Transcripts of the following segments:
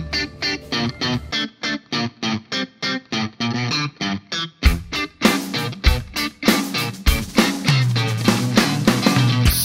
thank you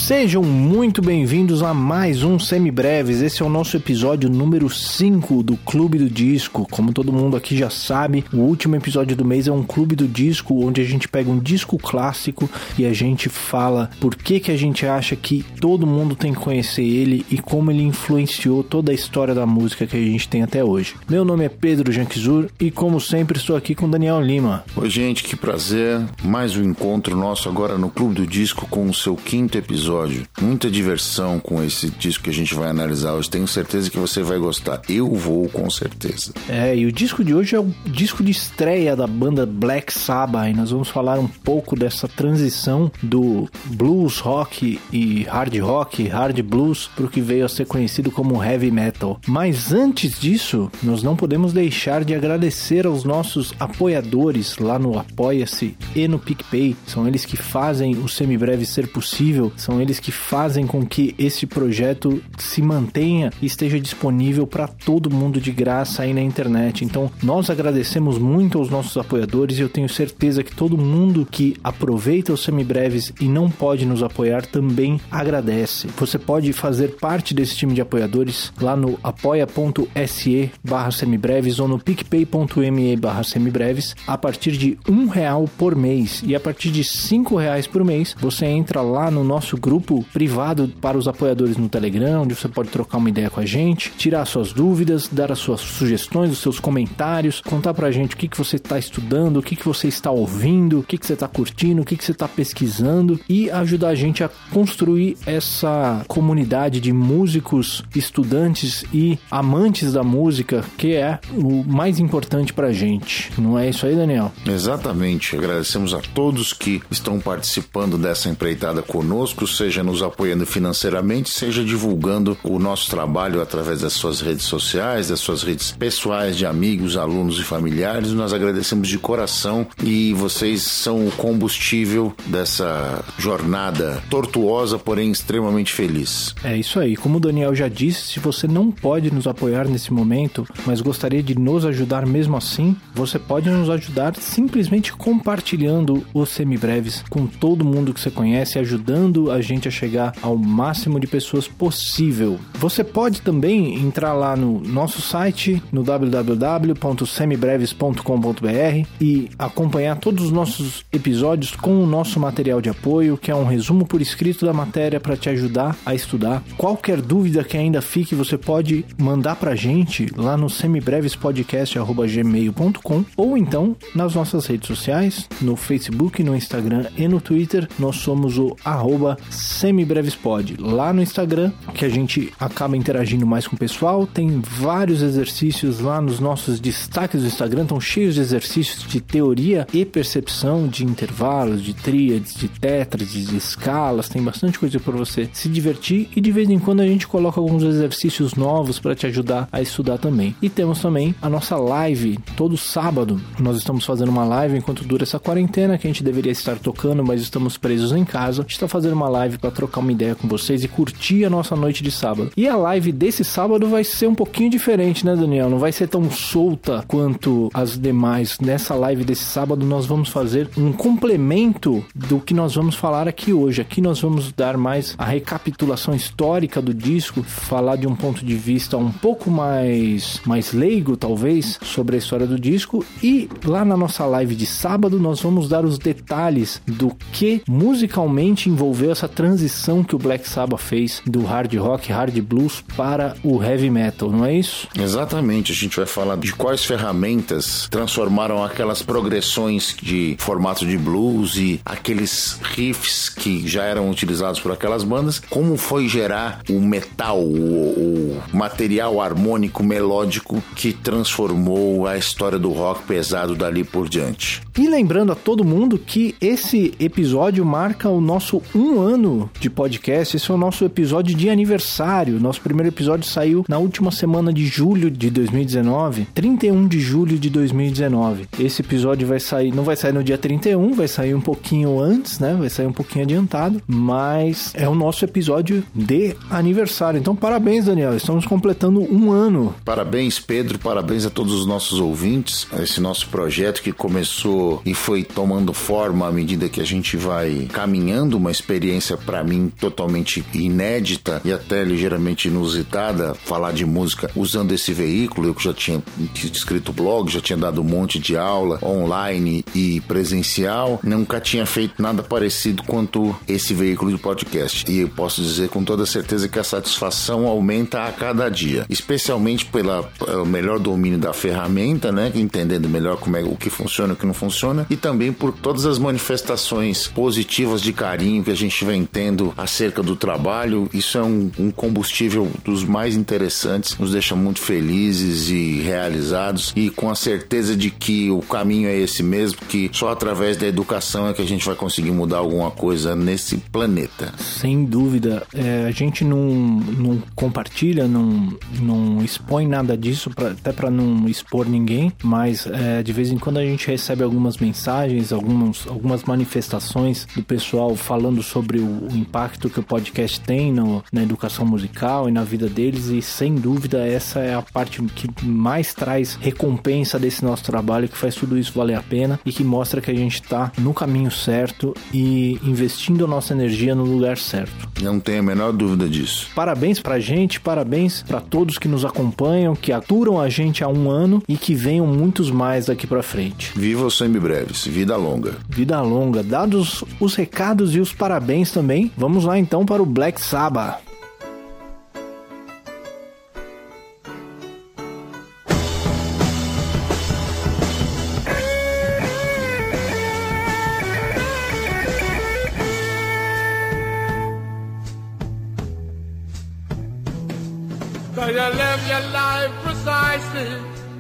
Sejam muito bem-vindos a mais um Semibreves. Esse é o nosso episódio número 5 do Clube do Disco. Como todo mundo aqui já sabe, o último episódio do mês é um Clube do Disco, onde a gente pega um disco clássico e a gente fala por que, que a gente acha que todo mundo tem que conhecer ele e como ele influenciou toda a história da música que a gente tem até hoje. Meu nome é Pedro Janquizur e, como sempre, estou aqui com Daniel Lima. Oi, gente, que prazer. Mais um encontro nosso agora no Clube do Disco com o seu quinto episódio episódio. Muita diversão com esse disco que a gente vai analisar hoje. Tenho certeza que você vai gostar. Eu vou, com certeza. É, e o disco de hoje é o disco de estreia da banda Black Sabbath. E nós vamos falar um pouco dessa transição do blues rock e hard rock, hard blues, para o que veio a ser conhecido como heavy metal. Mas antes disso, nós não podemos deixar de agradecer aos nossos apoiadores lá no Apoia-se e no PicPay. São eles que fazem o Semibreve ser possível, são eles eles que fazem com que esse projeto se mantenha e esteja disponível para todo mundo de graça aí na internet. Então, nós agradecemos muito aos nossos apoiadores e eu tenho certeza que todo mundo que aproveita os semibreves e não pode nos apoiar também agradece. Você pode fazer parte desse time de apoiadores lá no apoia.se barra semibreves ou no picpay.me barra semibreves a partir de um real por mês e a partir de cinco reais por mês você entra lá no nosso grupo grupo privado para os apoiadores no Telegram, onde você pode trocar uma ideia com a gente, tirar suas dúvidas, dar as suas sugestões, os seus comentários, contar pra gente o que, que você está estudando, o que, que você está ouvindo, o que, que você está curtindo, o que, que você está pesquisando e ajudar a gente a construir essa comunidade de músicos, estudantes e amantes da música, que é o mais importante pra gente. Não é isso aí, Daniel? Exatamente. Agradecemos a todos que estão participando dessa empreitada conosco, seja seja nos apoiando financeiramente, seja divulgando o nosso trabalho através das suas redes sociais, das suas redes pessoais de amigos, alunos e familiares. Nós agradecemos de coração e vocês são o combustível dessa jornada tortuosa, porém extremamente feliz. É isso aí. Como o Daniel já disse, se você não pode nos apoiar nesse momento, mas gostaria de nos ajudar mesmo assim, você pode nos ajudar simplesmente compartilhando os semibreves com todo mundo que você conhece, ajudando a gente gente a chegar ao máximo de pessoas possível. Você pode também entrar lá no nosso site, no www.semibreves.com.br e acompanhar todos os nossos episódios com o nosso material de apoio, que é um resumo por escrito da matéria para te ajudar a estudar. Qualquer dúvida que ainda fique, você pode mandar para gente lá no semibrevespodcast.gmail.com ou então nas nossas redes sociais, no Facebook, no Instagram e no Twitter. Nós somos o arroba Semibrevespod lá no Instagram, que a gente acaba interagindo mais com o pessoal. Tem vários exercícios lá nos nossos destaques do Instagram, estão cheios de exercícios de teoria e percepção de intervalos, de tríades, de tétrades, de escalas. Tem bastante coisa para você se divertir e de vez em quando a gente coloca alguns exercícios novos para te ajudar a estudar também. E temos também a nossa live todo sábado. Nós estamos fazendo uma live enquanto dura essa quarentena que a gente deveria estar tocando, mas estamos presos em casa. A gente está fazendo uma live para trocar uma ideia com vocês e curtir a nossa noite de sábado. E a live desse sábado vai ser um pouquinho diferente, né, Daniel? Não vai ser tão solta quanto as demais. Nessa live desse sábado, nós vamos fazer um complemento do que nós vamos falar aqui hoje. Aqui nós vamos dar mais a recapitulação histórica do disco, falar de um ponto de vista um pouco mais, mais leigo, talvez, sobre a história do disco. E lá na nossa live de sábado, nós vamos dar os detalhes do que musicalmente envolveu essa transição que o Black Sabbath fez do hard rock, hard blues para o heavy metal, não é isso? Exatamente. A gente vai falar de quais ferramentas transformaram aquelas progressões de formato de blues e aqueles riffs que já eram utilizados por aquelas bandas, como foi gerar o metal, o, o material harmônico melódico que transformou a história do rock pesado dali por diante. E lembrando a todo mundo que esse episódio marca o nosso um ano ano de podcast. Esse é o nosso episódio de aniversário. Nosso primeiro episódio saiu na última semana de julho de 2019, 31 de julho de 2019. Esse episódio vai sair, não vai sair no dia 31, vai sair um pouquinho antes, né? Vai sair um pouquinho adiantado, mas é o nosso episódio de aniversário. Então, parabéns, Daniel. Estamos completando um ano. Parabéns, Pedro. Parabéns a todos os nossos ouvintes. Esse nosso projeto que começou e foi tomando forma à medida que a gente vai caminhando, uma experiência para mim totalmente inédita e até ligeiramente inusitada, falar de música usando esse veículo. Eu já tinha escrito blog, já tinha dado um monte de aula online e presencial, nunca tinha feito nada parecido quanto esse veículo de podcast. E eu posso dizer com toda certeza que a satisfação aumenta a cada dia, especialmente pela, pelo melhor domínio da ferramenta, né, entendendo melhor como é o que funciona e o que não funciona, e também por todas as manifestações positivas de carinho que a gente vem tendo acerca do trabalho. Isso é um, um combustível dos mais interessantes, nos deixa muito felizes e realizados e com a certeza de que o caminho é esse mesmo, que só através da educação é que a gente vai conseguir mudar alguma coisa nesse planeta. Sem dúvida, é, a gente não, não compartilha, não, não expõe nada disso, pra, até para não expor ninguém, mas é, de vez em quando a gente recebe algumas mensagens, algumas, algumas manifestações do pessoal falando sobre o, o impacto que o podcast tem no, na educação musical e na vida deles, e sem dúvida essa é a parte que mais traz recompensa desse nosso trabalho, que faz tudo isso valer a pena e que mostra que a gente está no caminho certo e investindo a nossa energia no lugar certo. Não tenho a menor dúvida disso. Parabéns pra gente, parabéns para todos que nos acompanham, que aturam a gente há um ano e que venham muitos mais daqui para frente. Viva os semibreves, vida longa. Vida longa. Dados os recados e os parabéns também, vamos lá então para o Black Sabbath.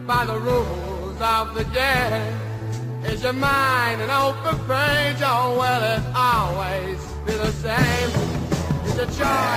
By the rules of the game. Is your mind an open page, or will it always be the same?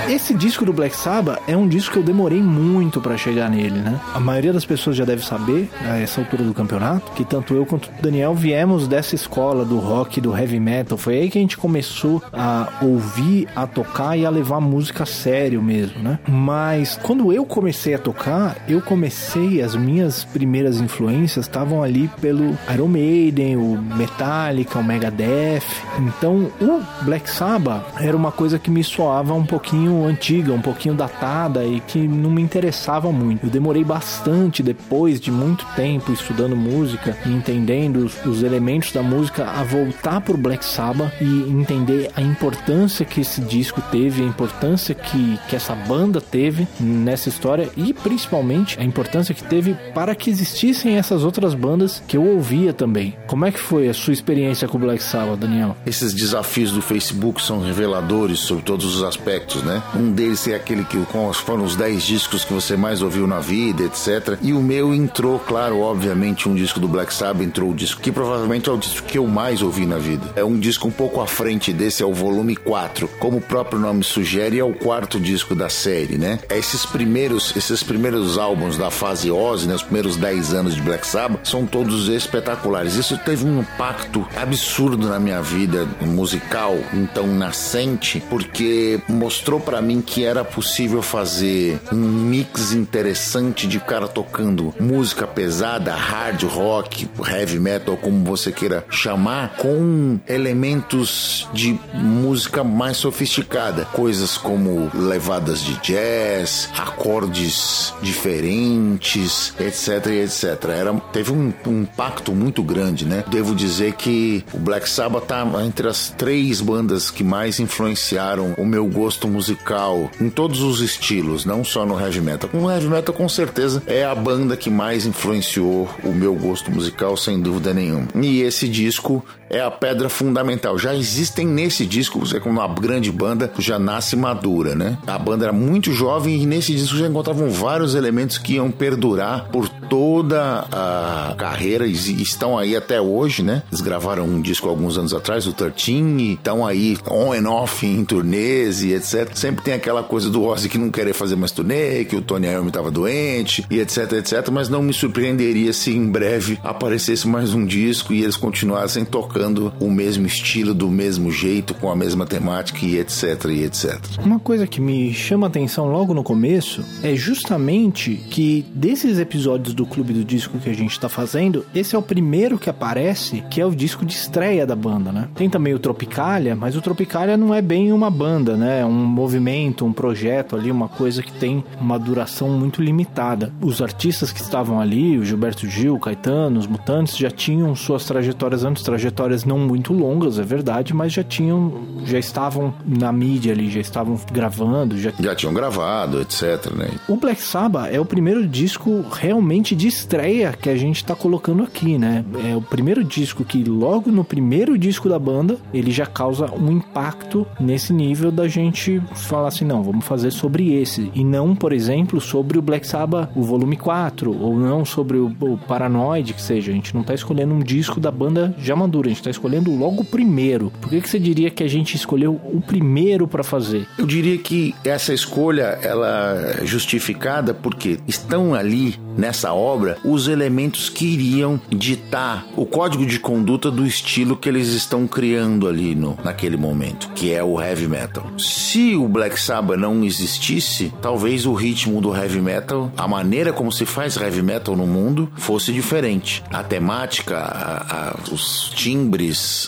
Esse disco do Black Sabbath é um disco que eu demorei muito pra chegar nele, né? A maioria das pessoas já deve saber, a essa altura do campeonato, que tanto eu quanto o Daniel viemos dessa escola do rock, do heavy metal. Foi aí que a gente começou a ouvir, a tocar e a levar música a sério mesmo, né? Mas quando eu comecei a tocar, eu comecei, as minhas primeiras influências estavam ali pelo Iron Maiden, o Metallica, o Megadeth. Então, o Black Sabbath era uma coisa que me soava um pouquinho antiga, um pouquinho datada e que não me interessava muito. Eu demorei bastante depois de muito tempo estudando música e entendendo os, os elementos da música a voltar pro Black Sabbath e entender a importância que esse disco teve, a importância que, que essa banda teve nessa história e principalmente a importância que teve para que existissem essas outras bandas que eu ouvia também. Como é que foi a sua experiência com o Black Sabbath, Daniel? Esses desafios do Facebook são reveladores sobre todos os aspectos, né? Um deles é aquele que foram os 10 discos que você mais ouviu na vida, etc. E o meu entrou, claro, obviamente, um disco do Black Sabbath entrou o disco que provavelmente é o disco que eu mais ouvi na vida. É um disco um pouco à frente desse, é o volume 4. Como o próprio nome sugere, é o quarto disco da série, né? Esses primeiros, esses primeiros álbuns da fase Ozzy, né? Os primeiros 10 anos de Black Sabbath, são todos espetaculares. Isso teve um impacto absurdo na minha vida musical, então nascente, porque mostrou pra mim que era possível fazer um mix interessante de cara tocando música pesada, hard rock, heavy metal, como você queira chamar, com elementos de música mais sofisticada, coisas como levadas de jazz, acordes diferentes, etc, etc. Era, teve um, um impacto muito grande, né? Devo dizer que o Black Sabbath tá entre as três bandas que mais influenciaram o meu musical em todos os estilos, não só no heavy metal. O heavy metal com certeza é a banda que mais influenciou o meu gosto musical, sem dúvida nenhuma. E esse disco é a pedra fundamental. Já existem nesse disco, você como uma grande banda já nasce madura, né? A banda era muito jovem e nesse disco já encontravam vários elementos que iam perdurar por toda a carreira e estão aí até hoje, né? Eles gravaram um disco alguns anos atrás, o 13, e estão aí on and off em turnês e etc. Sempre tem aquela coisa do Ozzy que não querer fazer mais turnê, que o Tony Iommi estava doente e etc, etc. Mas não me surpreenderia se em breve aparecesse mais um disco e eles continuassem tocando o mesmo estilo, do mesmo jeito, com a mesma temática e etc, e etc. Uma coisa que me chama atenção logo no começo é justamente que desses episódios do Clube do Disco que a gente está fazendo, esse é o primeiro que aparece, que é o disco de estreia da banda, né? Tem também o Tropicalia, mas o Tropicalia não é bem uma banda, né? É um movimento, um projeto ali, uma coisa que tem uma duração muito limitada. Os artistas que estavam ali, o Gilberto Gil, o Caetano, os Mutantes, já tinham suas trajetórias antes, trajetórias não muito longas, é verdade, mas já tinham, já estavam na mídia ali, já estavam gravando, já, já tinham gravado, etc, né? O Black Sabbath é o primeiro disco realmente de estreia que a gente tá colocando aqui, né? É o primeiro disco que logo no primeiro disco da banda, ele já causa um impacto nesse nível da gente falar assim, não, vamos fazer sobre esse e não, por exemplo, sobre o Black Sabbath, o volume 4, ou não sobre o, o Paranoid, que seja, a gente não tá escolhendo um disco da banda já madura, a gente tá escolhendo logo o primeiro. Por que que você diria que a gente escolheu o primeiro para fazer? Eu diria que essa escolha ela é justificada porque estão ali nessa obra os elementos que iriam ditar o código de conduta do estilo que eles estão criando ali no, naquele momento, que é o heavy metal. Se o Black Sabbath não existisse, talvez o ritmo do heavy metal, a maneira como se faz heavy metal no mundo, fosse diferente. A temática, a, a, os timbres,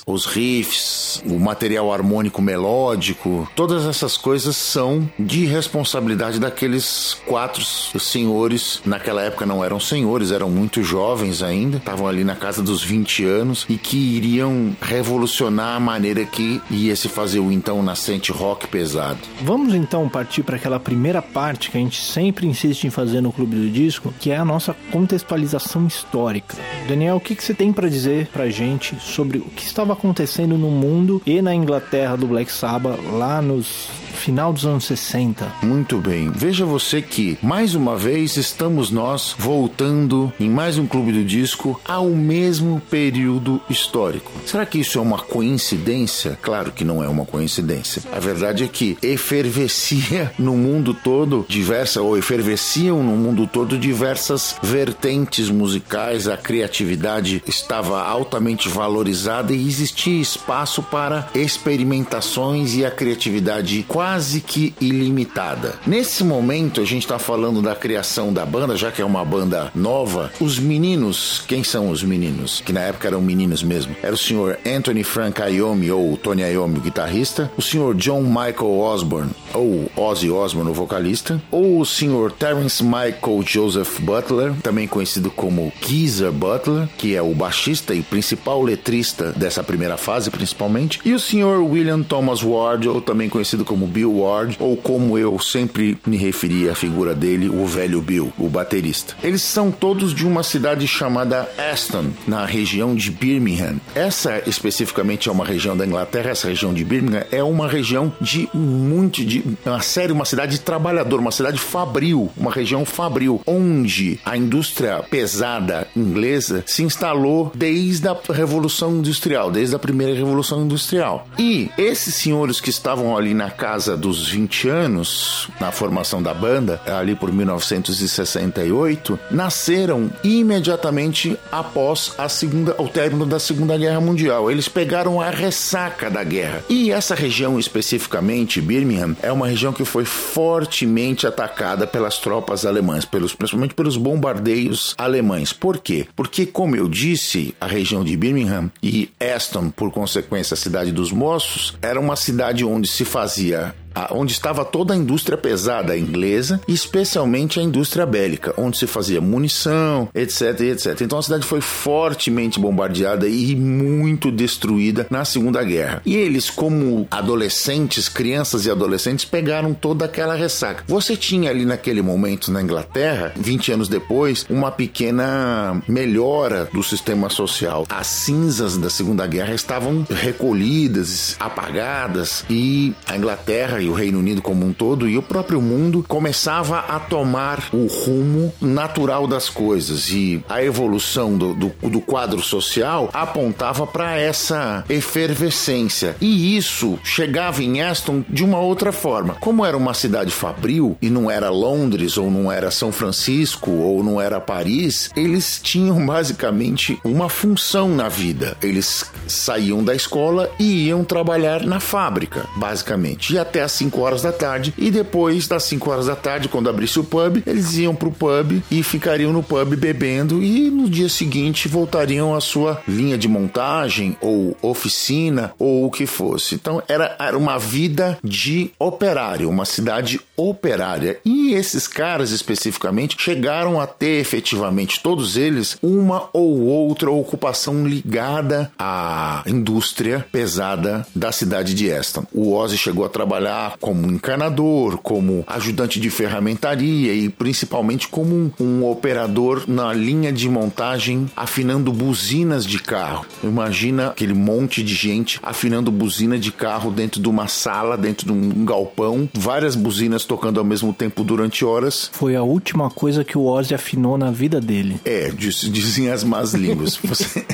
os riffs, o material harmônico melódico, todas essas coisas são de responsabilidade daqueles quatro senhores. Naquela época não eram senhores, eram muito jovens ainda, estavam ali na casa dos 20 anos e que iriam revolucionar a maneira que ia se fazer o então nascente rock pesado. Vamos então partir para aquela primeira parte que a gente sempre insiste em fazer no Clube do Disco, que é a nossa contextualização histórica. Daniel, o que, que você tem para dizer pra gente sobre o que estava acontecendo no mundo e na Inglaterra do Black Sabbath lá nos final dos anos 60? Muito bem. Veja você que, mais uma vez, estamos nós voltando em mais um Clube do Disco ao mesmo período histórico. Será que isso é uma coincidência? Claro que não é uma coincidência. A verdade é que efervescia no mundo todo diversa ou efervesciam no mundo todo diversas vertentes musicais, a criatividade estava altamente valorizada e existia espaço para experimentações e a criatividade quase que ilimitada. Nesse momento a gente está falando da criação da banda, já que é uma banda nova. Os meninos, quem são os meninos? Que na época eram meninos mesmo. Era o senhor Anthony Frank Iommi ou Tony Iommi, o guitarrista, o senhor John Michael Osborne ou Ozzy Osbourne, o vocalista, ou o senhor Terence Michael Joseph Butler, também conhecido como Geezer Butler, que é o baixista e principal letrista dessa primeira fase, principalmente, e o senhor William Thomas Ward, ou também conhecido como Bill Ward, ou como eu sempre me referi à figura dele, o velho Bill, o baterista. Eles são todos de uma cidade chamada Aston, na região de Birmingham. Essa especificamente é uma região da Inglaterra, essa região de Birmingham é uma região de muito de uma série, uma cidade trabalhadora, uma cidade fabril, uma região fabril, onde a indústria pesada inglesa se instalou desde a Revolução Industrial, desde a primeira Revolução Industrial. E esses senhores que estavam ali na casa dos 20 anos, na formação da banda, ali por 1968, nasceram imediatamente após a segunda, o término da Segunda Guerra Mundial. Eles pegaram a ressaca da guerra. E essa região especificamente, Birmingham, é uma região que foi fortemente atacada pelas tropas alemãs, pelos, principalmente pelos bombardeios alemães. Por quê? Porque, como eu disse, a região de Birmingham e Aston, por consequência, a cidade dos moços, era uma cidade onde se fazia onde estava toda a indústria pesada inglesa, especialmente a indústria bélica, onde se fazia munição, etc, etc. Então a cidade foi fortemente bombardeada e muito destruída na Segunda Guerra. E eles, como adolescentes, crianças e adolescentes, pegaram toda aquela ressaca. Você tinha ali naquele momento na Inglaterra, 20 anos depois, uma pequena melhora do sistema social. As cinzas da Segunda Guerra estavam recolhidas, apagadas e a Inglaterra e o Reino Unido como um todo e o próprio mundo começava a tomar o rumo natural das coisas e a evolução do, do, do quadro social apontava para essa efervescência e isso chegava em Aston de uma outra forma. Como era uma cidade fabril e não era Londres ou não era São Francisco ou não era Paris, eles tinham basicamente uma função na vida. Eles saíam da escola e iam trabalhar na fábrica, basicamente. E até às 5 horas da tarde. E depois das 5 horas da tarde, quando abrisse o pub, eles iam pro pub e ficariam no pub bebendo. E no dia seguinte voltariam à sua linha de montagem ou oficina ou o que fosse. Então era, uma vida de operário, uma cidade operária. E esses caras especificamente chegaram a ter efetivamente, todos eles, uma ou outra ocupação ligada à indústria pesada da cidade de Aston. O Ozzy chegou a trabalhar como encanador, como ajudante de ferramentaria e principalmente como um, um operador na linha de montagem afinando buzinas de carro. Imagina aquele monte de gente afinando buzina de carro dentro de uma sala, dentro de um galpão, várias buzinas tocando ao mesmo tempo durante horas. Foi a última coisa que o Ozzy afinou na vida dele. É, diz, dizem as más línguas. Você,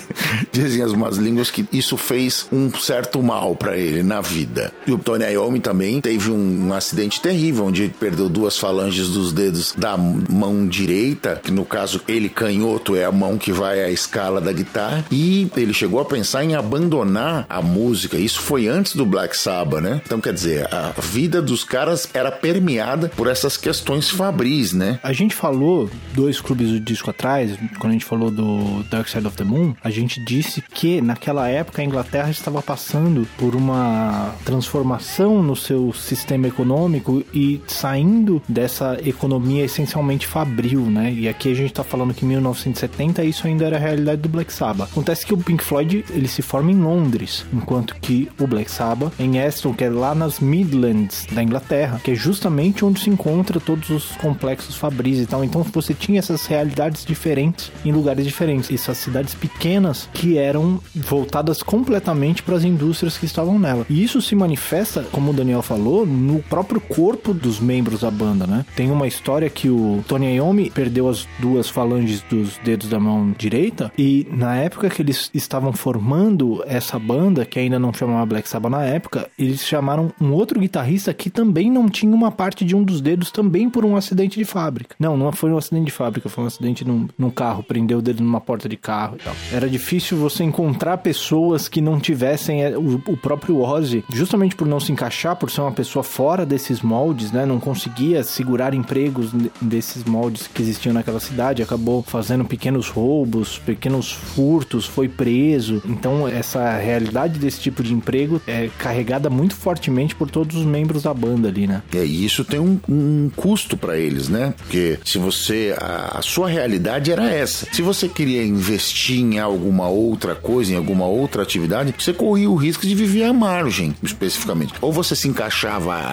dizem as más línguas que isso fez um certo mal para ele na vida. E o Tony Iommi também teve um, um, acidente terrível, onde perdeu duas falanges dos dedos da mão direita, que no caso ele canhoto é a mão que vai à escala da guitarra, e ele chegou a pensar em abandonar a música. Isso foi antes do Black Sabbath, né? Então quer dizer, a vida dos caras era permeada por essas questões fabris, né? A gente falou dois clubes do disco atrás, quando a gente falou do Dark Side of the Moon, a gente disse que naquela época a Inglaterra estava passando por uma transformação no seu sistema econômico e saindo dessa economia essencialmente fabril, né? E aqui a gente está falando que em 1970 isso ainda era a realidade do Black Sabbath. Acontece que o Pink Floyd ele se forma em Londres, enquanto que o Black Sabbath em Aston, que é lá nas Midlands da Inglaterra, que é justamente onde se encontra todos os complexos fabris e tal. Então você tinha essas realidades diferentes em lugares diferentes, essas cidades pequenas que eram voltadas completamente para as indústrias que estavam nela. E isso se manifesta, como o Daniel falou, no próprio corpo dos membros da banda, né? Tem uma história que o Tony Iommi perdeu as duas falanges dos dedos da mão direita e na época que eles estavam formando essa banda, que ainda não chamava Black Sabbath na época, eles chamaram um outro guitarrista que também não tinha uma parte de um dos dedos também por um acidente de fábrica. Não, não foi um acidente de fábrica, foi um acidente num, num carro, prendeu o dedo numa porta de carro e tal. Era difícil você encontrar pessoas que não tivessem é, o, o próprio Ozzy, justamente por não se encaixar, por ser uma pessoa fora desses moldes, né? Não conseguia segurar empregos desses moldes que existiam naquela cidade, acabou fazendo pequenos roubos, pequenos furtos, foi preso. Então, essa realidade desse tipo de emprego é carregada muito fortemente por todos os membros da banda ali, né? É, e isso tem um, um custo para eles, né? Porque se você. A, a sua realidade era essa. Se você queria investir em alguma outra coisa, em alguma outra atividade, você corria o risco de viver à margem, especificamente. Ou você se encaixava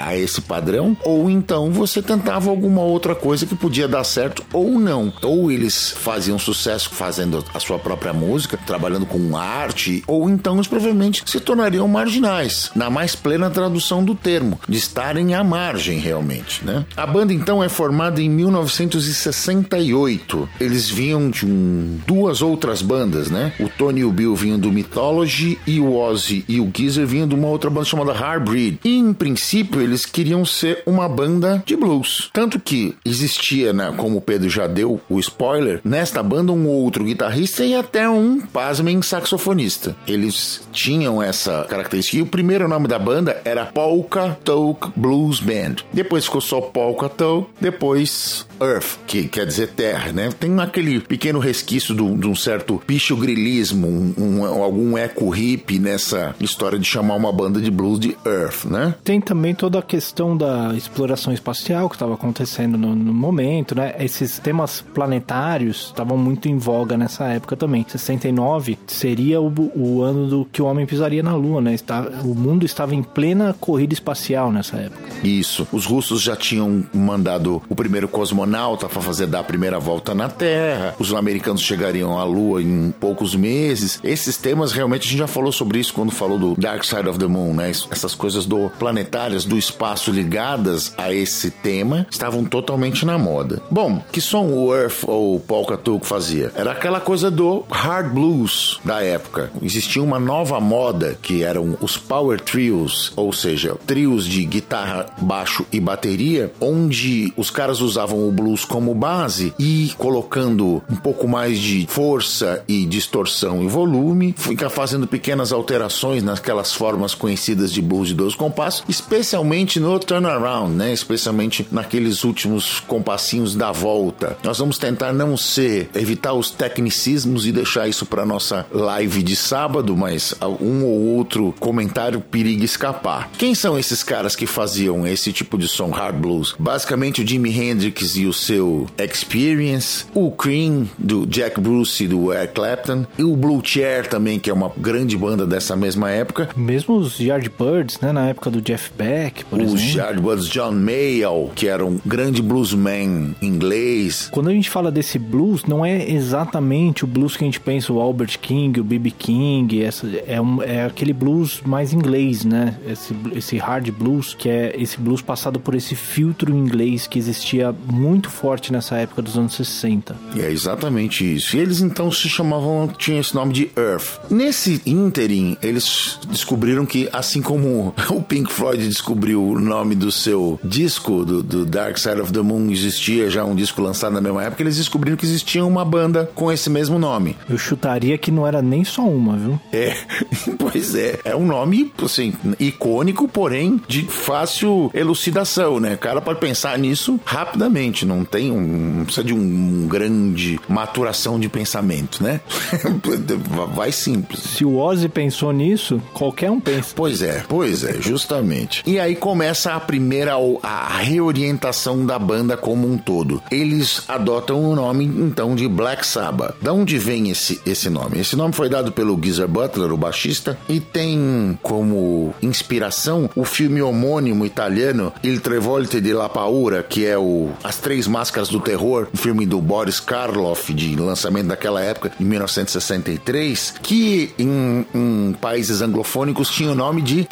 a esse padrão, ou então você tentava alguma outra coisa que podia dar certo ou não. Ou eles faziam sucesso fazendo a sua própria música, trabalhando com arte, ou então eles provavelmente se tornariam marginais, na mais plena tradução do termo, de estarem à margem realmente, né? A banda então é formada em 1968. Eles vinham de um, duas outras bandas, né? O Tony e o Bill vinham do Mythology e o Ozzy e o Geezer vinham de uma outra banda chamada Heartbreed. E em princípio eles queriam ser uma banda de blues. Tanto que existia, né, como o Pedro já deu o spoiler, nesta banda um outro guitarrista e até um, pasmem, saxofonista. Eles tinham essa característica. E o primeiro nome da banda era Polka Talk Blues Band. Depois ficou só Polka Talk, depois Earth, que quer dizer terra, né? Tem aquele pequeno resquício de um certo pichogrilismo, um, um, algum eco hippie nessa história de chamar uma banda de blues de Earth, né? Tem tem também toda a questão da exploração espacial que estava acontecendo no, no, momento, né? Esses temas planetários estavam muito em voga nessa época também. 69 seria o, o ano do que o homem pisaria na Lua, né? Está, o mundo estava em plena corrida espacial nessa época. Isso. Os russos já tinham mandado o primeiro cosmonauta para fazer dar a primeira volta na Terra. Os americanos chegariam à Lua em poucos meses. Esses temas realmente a gente já falou sobre isso quando falou do Dark Side of the Moon, né? Essas coisas do planetárias do espaço ligadas a esse tema estavam totalmente na moda. Bom, que som o Earth ou Paul Catuco fazia? Era aquela coisa do hard blues da época. Existia uma nova moda que eram os power trios, ou seja, trios de guitarra, baixo e bateria, onde os caras usavam o blues como base e colocando um pouco mais de força e distorção e volume, fica fazendo pequenas alterações naquelas formas conhecidas de blues de dois compassos, especialmente no turnaround, né? Especialmente naqueles últimos compassinhos da volta. Nós vamos tentar não ser, evitar os tecnicismos e deixar isso para nossa live de sábado, mas um ou outro comentário periga escapar. Quem são esses caras que faziam esse tipo de som hard blues? Basicamente o Jimi Hendrix e o seu Experience, o Cream do Jack Bruce e do Eric Clapton, e o Blue Chair também, que é uma grande banda dessa mesma época. Mesmo os Yardbirds, né, na época do Jeff Beck, por os exemplo. Yardbirds, John Mayall, que era um grande bluesman inglês. Quando a gente fala desse blues, não é exatamente o blues que a gente pensa, o Albert King, o B.B. King, essa, é, um, é aquele blues mais inglês, né? Esse, esse hard blues, que é esse blues passado por esse filtro inglês que existia muito forte nessa época dos anos 60. E é exatamente isso. E eles então se chamavam, tinha esse nome de Earth. Nesse ínterim, eles descobriram que, assim como o Pink Floyd descobriu o nome do seu disco, do, do Dark Side of the Moon, existia já um disco lançado na mesma época, eles descobriram que existia uma banda com esse mesmo nome. Eu chutaria que não era nem só uma, viu? É, pois é. É um nome, assim, icônico, porém de fácil elucidação, né? O cara pode pensar nisso rapidamente, não tem um. Não precisa de um, um grande maturação de pensamento, né? Vai simples. Se o Ozzy pensou nisso, qualquer um pensa. Pois é, pois é, justamente. E aí começa a primeira a reorientação da banda como um todo. Eles adotam o nome então de Black Sabbath. Da onde vem esse, esse nome? Esse nome foi dado pelo Geezer Butler, o baixista, e tem como inspiração o filme homônimo italiano Il Trevolte di La Paura, que é o As Três Máscaras do Terror, um filme do Boris Karloff, de lançamento daquela época, em 1963, que em, em países anglofônicos tinha o nome de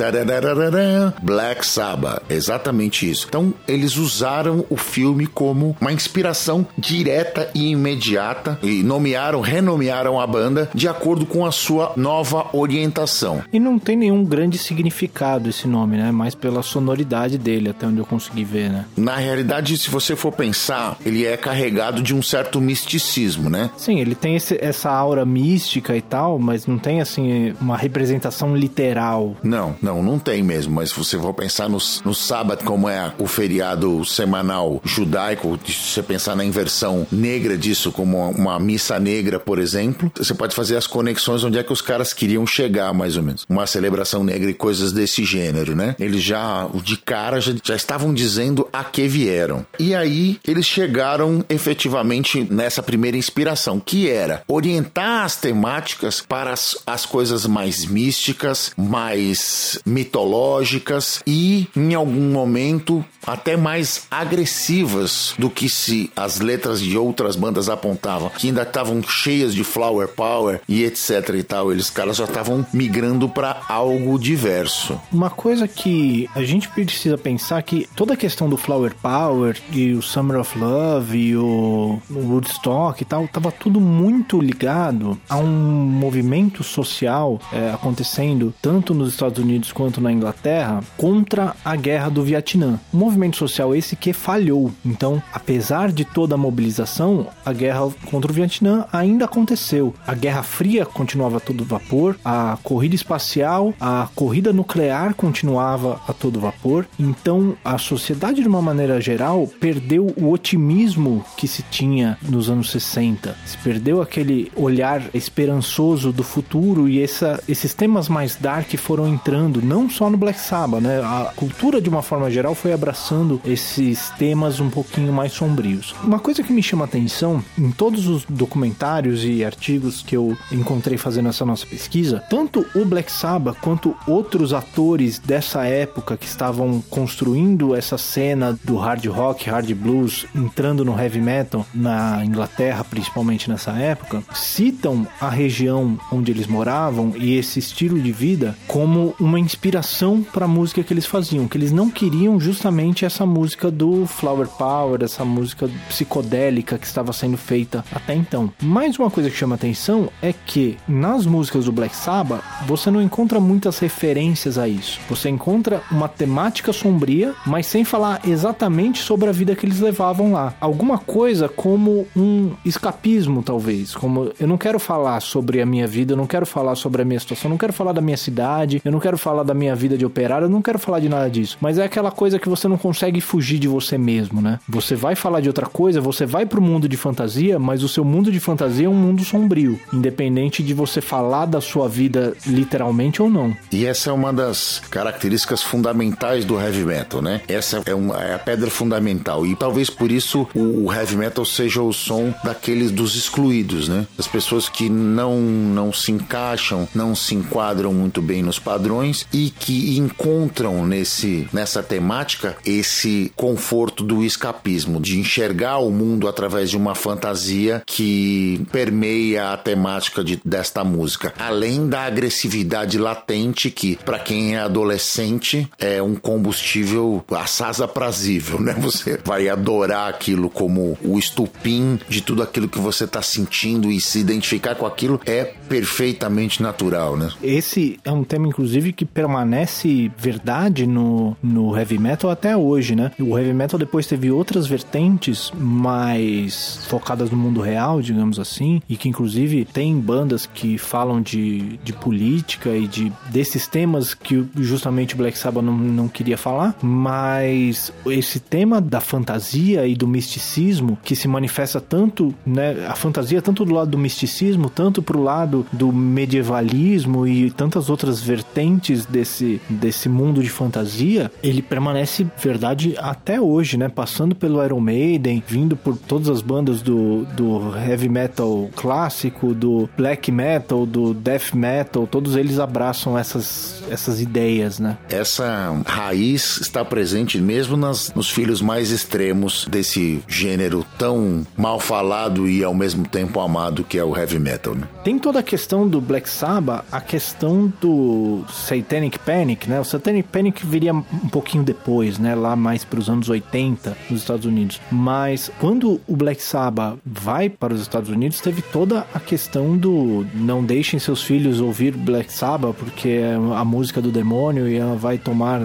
Black Sabbath. Exatamente isso. Então, eles usaram o filme como uma inspiração direta e imediata e nomearam, renomearam a banda de acordo com a sua nova orientação. E não tem nenhum grande significado esse nome, né? Mais pela sonoridade dele, até onde eu consegui ver, né? Na realidade, se você for pensar, ele é carregado de um certo misticismo, né? Sim, ele tem esse, essa aura mística e tal, mas não tem, assim, uma representação literal. Não, não, não tem mesmo. Mas você for pensar no, no sábado, como é o feriado semanal judaico, se você pensar na inversão negra disso, como uma missa negra, por exemplo, você pode fazer as conexões onde é que os caras queriam chegar, mais ou menos. Uma celebração negra e coisas desse gênero, né? Eles já, de cara, já, já estavam dizendo a que vieram. E aí, eles chegaram efetivamente nessa primeira inspiração, que era orientar as temáticas para as, as coisas mais místicas, mais mitológicas e, em algum momento, até mais agressivas do que se as letras de outras bandas apontavam, que ainda estavam cheias de flower power e etc e tal. Eles caras já estavam migrando para algo diverso. Uma coisa que a gente precisa pensar que toda a questão do flower power e o Summer of Love e o Woodstock e tal, tava tudo muito ligado a um movimento social é, acontecendo tanto nos Estados Unidos quanto na Inglaterra contra a guerra do Vietnã. Um movimento social esse que falhou. Então, apesar de toda a mobilização, a guerra contra o Vietnã ainda aconteceu. A Guerra Fria continuava a todo vapor, a corrida espacial, a corrida nuclear continuava a todo vapor. Então, a sociedade de uma maneira geral perdeu o otimismo que se tinha nos anos 60. Se perdeu aquele olhar esperançoso do futuro e essa, esses temas mais dark foram entrando não só no Black Sabbath, Né? A cultura de uma forma geral foi abraçando esses temas um pouquinho mais sombrios. Uma coisa que me chama atenção em todos os documentários e artigos que eu encontrei fazendo essa nossa pesquisa, tanto o Black Sabbath quanto outros atores dessa época que estavam construindo essa cena do hard rock, hard blues, entrando no heavy metal na Inglaterra, principalmente nessa época, citam a região onde eles moravam e esse estilo de vida como uma inspiração para a música que eles faziam, que eles não queriam justamente essa música do flower power, essa música psicodélica que estava sendo feita até então. Mais uma coisa que chama atenção é que nas músicas do Black Sabbath você não encontra muitas referências a isso. Você encontra uma temática sombria, mas sem falar exatamente sobre a vida que eles levavam lá. Alguma coisa como um escapismo, talvez. Como eu não quero falar sobre a minha vida, eu não quero falar sobre a minha situação, eu não quero falar da minha cidade, eu não quero falar da minha vida de operário, não quero falar de nada disso. Mas é aquela coisa que você não consegue fugir de você mesmo, né? Você vai falar de outra coisa, você vai pro mundo de fantasia, mas o seu mundo de fantasia é um mundo sombrio, independente de você falar da sua vida literalmente ou não. E essa é uma das características fundamentais do heavy metal, né? Essa é, uma, é a pedra fundamental e talvez por isso o, o heavy metal seja o som daqueles dos excluídos, né? Das pessoas que não não se encaixam, não se enquadram muito bem nos padrões e que encontram nesse nessa temática esse conforto do escapismo, de enxergar o mundo através de uma fantasia que permeia a temática de, desta música, além da agressividade latente que para quem é adolescente é um combustível assaz aprazível, né? Você vai adorar aquilo como o estupim de tudo aquilo que você está sentindo e se identificar com aquilo é perfeitamente natural, né? Esse é um tema, inclusive, que permanece verdade no, no heavy metal até hoje, né? O heavy metal depois teve outras vertentes mais focadas no mundo real, digamos assim, e que inclusive tem bandas que falam de, de política e de desses temas que justamente o Black Sabbath não, não queria falar, mas esse tema da fantasia e do misticismo que se manifesta tanto, né, a fantasia tanto do lado do misticismo, tanto pro lado do medievalismo e tantas outras vertentes desse, desse mundo de fantasia, ele permanece verdade até hoje, né? Passando pelo Iron Maiden, vindo por todas as bandas do, do heavy metal clássico, do black metal, do death metal, todos eles abraçam essas, essas ideias, né? Essa raiz está presente mesmo nas, nos filhos mais extremos desse gênero tão mal falado e ao mesmo tempo amado que é o heavy metal, né? Tem toda a questão do Black Sabbath, a questão do Satanic Panic, né? O Satanic Panic viria um pouquinho depois, né? Lá mais para os anos 80 nos Estados Unidos. Mas quando o Black Sabbath vai para os Estados Unidos, teve toda a questão do não deixem seus filhos ouvir Black Sabbath porque é a música do demônio e ela vai tomar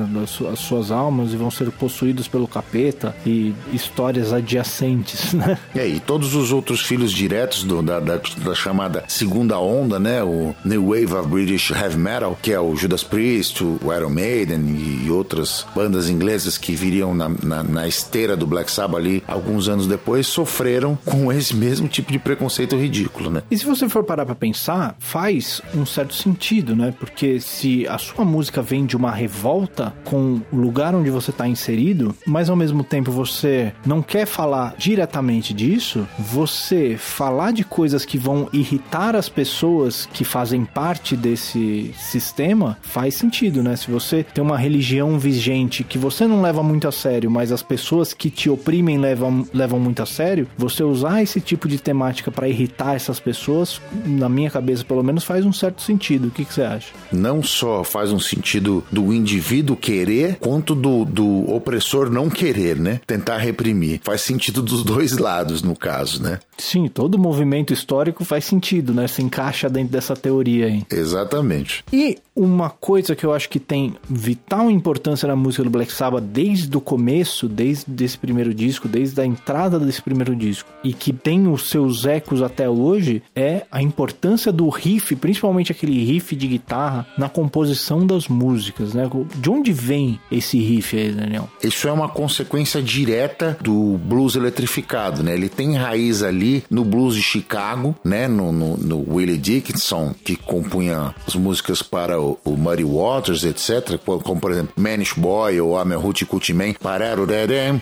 as suas almas e vão ser possuídos pelo capeta e histórias adjacentes, né? É, e todos os outros filhos diretos do, da, da, da chamada segunda onda, né? O New Wave of British Heavy Metal, que é o Judas Priest, o Iron Maiden e outras bandas inglesas que viriam na, na, na esteira do Black Sabbath ali alguns anos depois, sofreram com esse mesmo tipo de preconceito ridículo, né? E se você for parar pra pensar, faz um certo sentido, né? Porque se a sua música vem de uma revolta com o lugar onde você tá inserido, mas ao mesmo tempo você não quer falar diretamente disso, você falar de coisas que vão irritar as pessoas que fazem parte desse sistema faz sentido, né? Se você tem uma religião vigente que você não leva muito a sério, mas as pessoas que te oprimem levam, levam muito a sério, você usar esse tipo de temática para irritar essas pessoas, na minha cabeça pelo menos, faz um certo sentido. O que, que você acha? Não só faz um sentido do indivíduo querer, quanto do, do opressor não querer, né? Tentar reprimir. Faz sentido dos dois lados, no caso, né? Sim, todo movimento histórico faz sentido, né? Se encaixa dentro dessa teoria aí. Exatamente. E uma coisa que eu acho que tem vital importância na música do Black Sabbath desde o começo, desde esse primeiro disco, desde a entrada desse primeiro disco, e que tem os seus ecos até hoje, é a importância do riff, principalmente aquele riff de guitarra, na composição das músicas, né? De onde vem esse riff aí, Daniel? Isso é uma consequência direta do blues eletrificado, né? Ele tem raiz ali no blues de Chicago, né? No, no, no Willie Dickinson, que compunha as músicas para o o, Muddy Waters, etc., como, por exemplo Manish Boy ou I'm a Hoochie Man,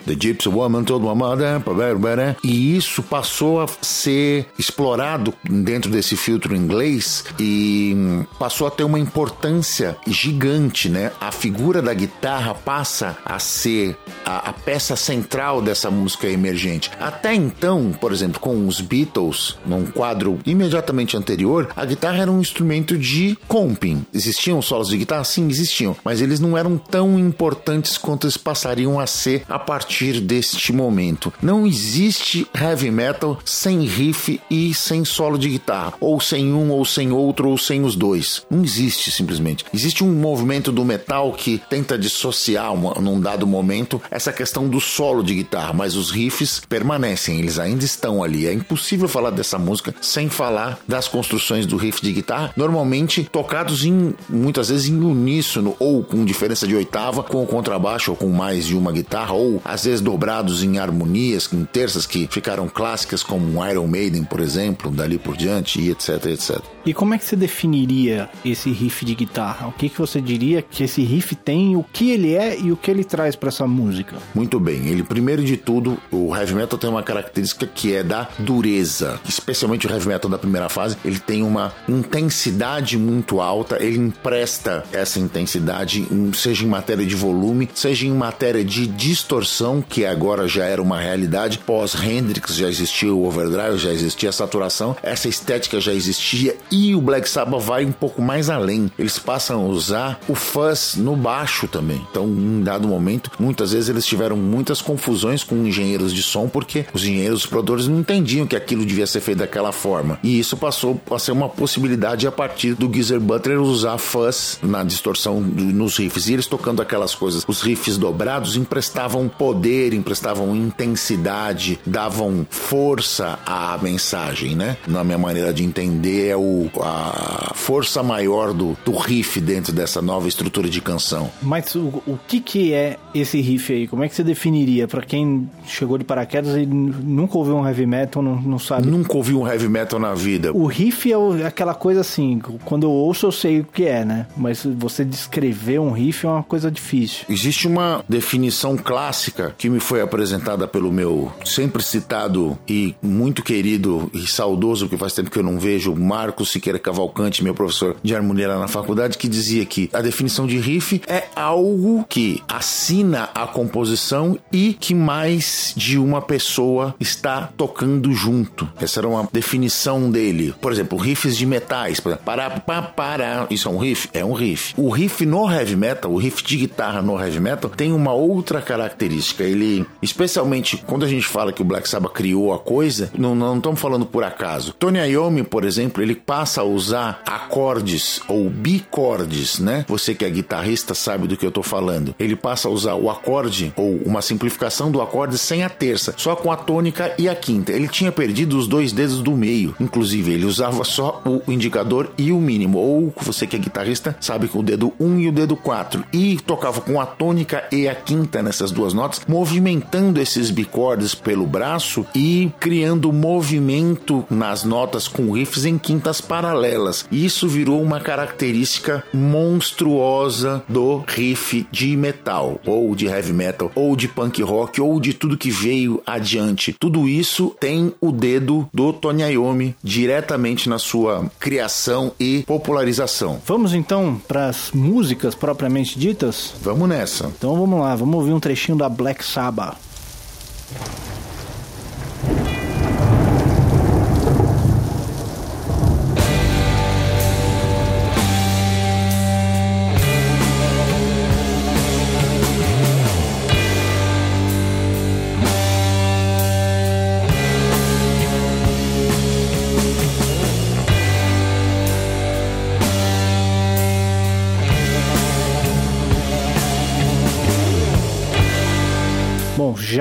The Gypsy Woman Told My Mother, e isso passou a ser explorado dentro desse filtro inglês e passou a ter uma importância gigante, né? A figura da guitarra passa a ser a, a peça central dessa música emergente. Até então, por exemplo, com os Beatles, num quadro imediatamente anterior, a guitarra era um instrumento de comping. Existiam solos de guitarra? Sim, existiam, mas eles não eram tão importantes quanto eles passariam a ser a partir deste momento. Não existe heavy metal sem riff e sem solo de guitarra, ou sem um, ou sem outro, ou sem os dois. Não existe simplesmente. Existe um movimento do metal que tenta dissociar uma, num dado momento essa questão do solo de guitarra, mas os riffs permanecem, eles ainda estão ali. É impossível falar dessa música sem falar das construções do riff de guitarra, normalmente tocados em muitas vezes em uníssono ou com diferença de oitava, com o contrabaixo ou com mais de uma guitarra, ou às vezes dobrados em harmonias, em terças que ficaram clássicas como Iron Maiden, por exemplo, dali por diante e etc, etc. E como é que você definiria esse riff de guitarra? O que, que você diria que esse riff tem, o que ele é e o que ele traz para essa música? Muito bem, ele primeiro de tudo, o heavy metal tem uma característica que é da dureza, especialmente o heavy metal da primeira fase, ele tem uma intensidade muito alta, ele empresta essa intensidade, seja em matéria de volume, seja em matéria de distorção, que agora já era uma realidade, pós Hendrix já existia o overdrive, já existia a saturação, essa estética já existia e o Black Sabbath vai um pouco mais além. Eles passam a usar o fuzz no baixo também. Então, em dado momento, muitas vezes eles tiveram muitas confusões com engenheiros de som porque os engenheiros os produtores não entendiam que aquilo devia ser feito daquela forma. E isso passou a ser uma possibilidade a partir do Geezer Butler usar fuzz na distorção nos riffs. E eles tocando aquelas coisas, os riffs dobrados emprestavam poder, emprestavam intensidade, davam força à mensagem, né? Na minha maneira de entender, é o a força maior do, do riff dentro dessa nova estrutura de canção. Mas o, o que, que é esse riff aí? Como é que você definiria para quem chegou de paraquedas e nunca ouviu um heavy metal, não, não sabe? Nunca ouviu um heavy metal na vida. O riff é, o, é aquela coisa assim, quando eu ouço eu sei o que é, né? Mas você descrever um riff é uma coisa difícil. Existe uma definição clássica que me foi apresentada pelo meu sempre citado e muito querido e saudoso, porque faz tempo que eu não vejo, Marcos Siqueira Cavalcante, meu professor de harmonia lá na faculdade, que dizia que a definição de riff é algo que assina a composição e que mais de uma pessoa está tocando junto. Essa era uma definição dele. Por exemplo, riffs de metais. Para, para, para. Isso é um riff? É um riff. O riff no heavy metal, o riff de guitarra no heavy metal, tem uma outra característica. Ele, especialmente quando a gente fala que o Black Sabbath criou a coisa, não, não estamos falando por acaso. Tony Iommi, por exemplo, ele passa a usar acordes ou bicordes, né? Você que é guitarrista sabe do que eu tô falando. Ele passa a usar o acorde ou uma simplificação do acorde sem a terça, só com a tônica e a quinta. Ele tinha perdido os dois dedos do meio, inclusive ele usava só o indicador e o mínimo. Ou você que é guitarrista sabe que o dedo 1 um e o dedo 4 e tocava com a tônica e a quinta nessas duas notas, movimentando esses bicordes pelo braço e criando movimento nas notas com riffs em quintas paralelas isso virou uma característica monstruosa do riff de metal, ou de heavy metal, ou de punk rock, ou de tudo que veio adiante. Tudo isso tem o dedo do Tony Iommi diretamente na sua criação e popularização. Vamos então para as músicas propriamente ditas? Vamos nessa. Então vamos lá, vamos ouvir um trechinho da Black Sabbath.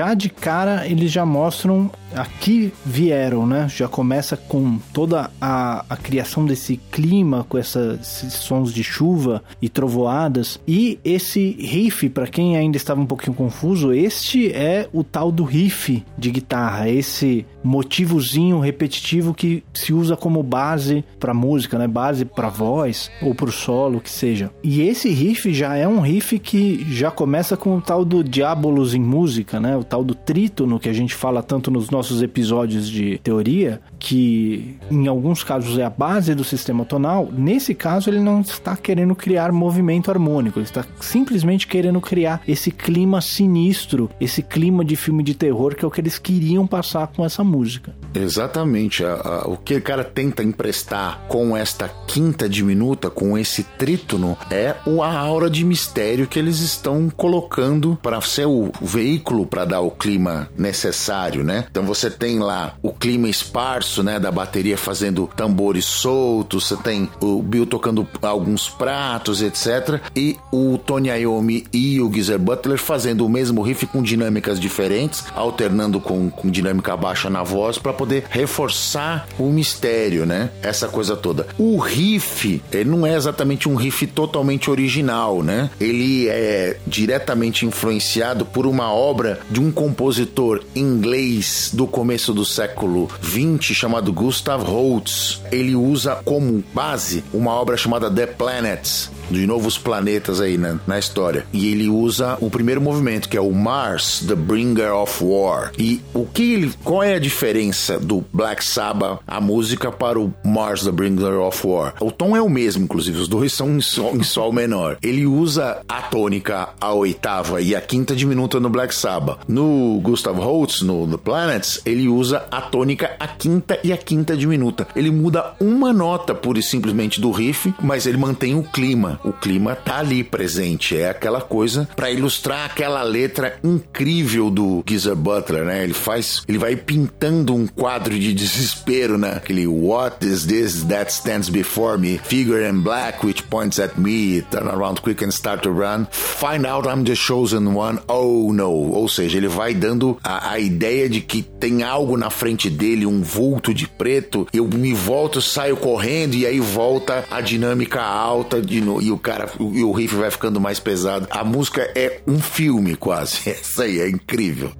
Já de cara eles já mostram aqui vieram, né? Já começa com toda a, a criação desse clima, com essa, esses sons de chuva e trovoadas. E esse riff, para quem ainda estava um pouquinho confuso, este é o tal do riff de guitarra, esse motivozinho repetitivo que se usa como base para música, né? Base para voz ou para o solo, que seja. E esse riff já é um riff que já começa com o tal do diabolos em música, né? O tal do trítono que a gente fala tanto nos nossos episódios de teoria, que em alguns casos é a base do sistema tonal. Nesse caso, ele não está querendo criar movimento harmônico, ele está simplesmente querendo criar esse clima sinistro, esse clima de filme de terror que é o que eles queriam passar com essa música. Exatamente. A, a, o que o cara tenta emprestar com esta quinta diminuta, com esse trítono, é a aura de mistério que eles estão colocando para ser o veículo para dar o clima necessário, né? Então você tem lá o clima esparso, né, da bateria fazendo tambores soltos, você tem o Bill tocando alguns pratos, etc. E o Tony Iommi e o Geezer Butler fazendo o mesmo riff com dinâmicas diferentes, alternando com, com dinâmica baixa na voz para poder reforçar o mistério, né? Essa coisa toda. O riff, ele não é exatamente um riff totalmente original, né? Ele é diretamente influenciado por uma obra de um compositor inglês do começo do século 20 chamado Gustav Holst. Ele usa como base uma obra chamada The Planets, de novos planetas aí na, na história. E ele usa o primeiro movimento, que é o Mars, The Bringer of War. E o que ele. Qual é a diferença do Black Sabbath, a música, para o Mars, The Bringer of War? O tom é o mesmo, inclusive, os dois são em sol, em sol menor. Ele usa a tônica, a oitava e a quinta diminuta no Black Sabbath. No Gustav Holst, no The Planets, ele usa a tônica, a quinta e a quinta diminuta. Ele muda uma nota pura e simplesmente do riff, mas ele mantém o clima. O clima tá ali presente. É aquela coisa para ilustrar aquela letra incrível do Geezer Butler, né? Ele faz, ele vai pintando um quadro de desespero, né? Aquele What is this that stands before me? Figure in black which points at me. Turn around quick and start to run. Find out I'm the chosen one. Oh no. Ou seja, ele vai dando a, a ideia de que tem algo na frente dele, um vulto de preto. Eu me volto, saio correndo e aí volta a dinâmica alta de no, e o cara e o riff vai ficando mais pesado. A música é um filme quase. Essa aí é incrível.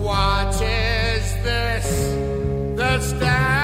What is this that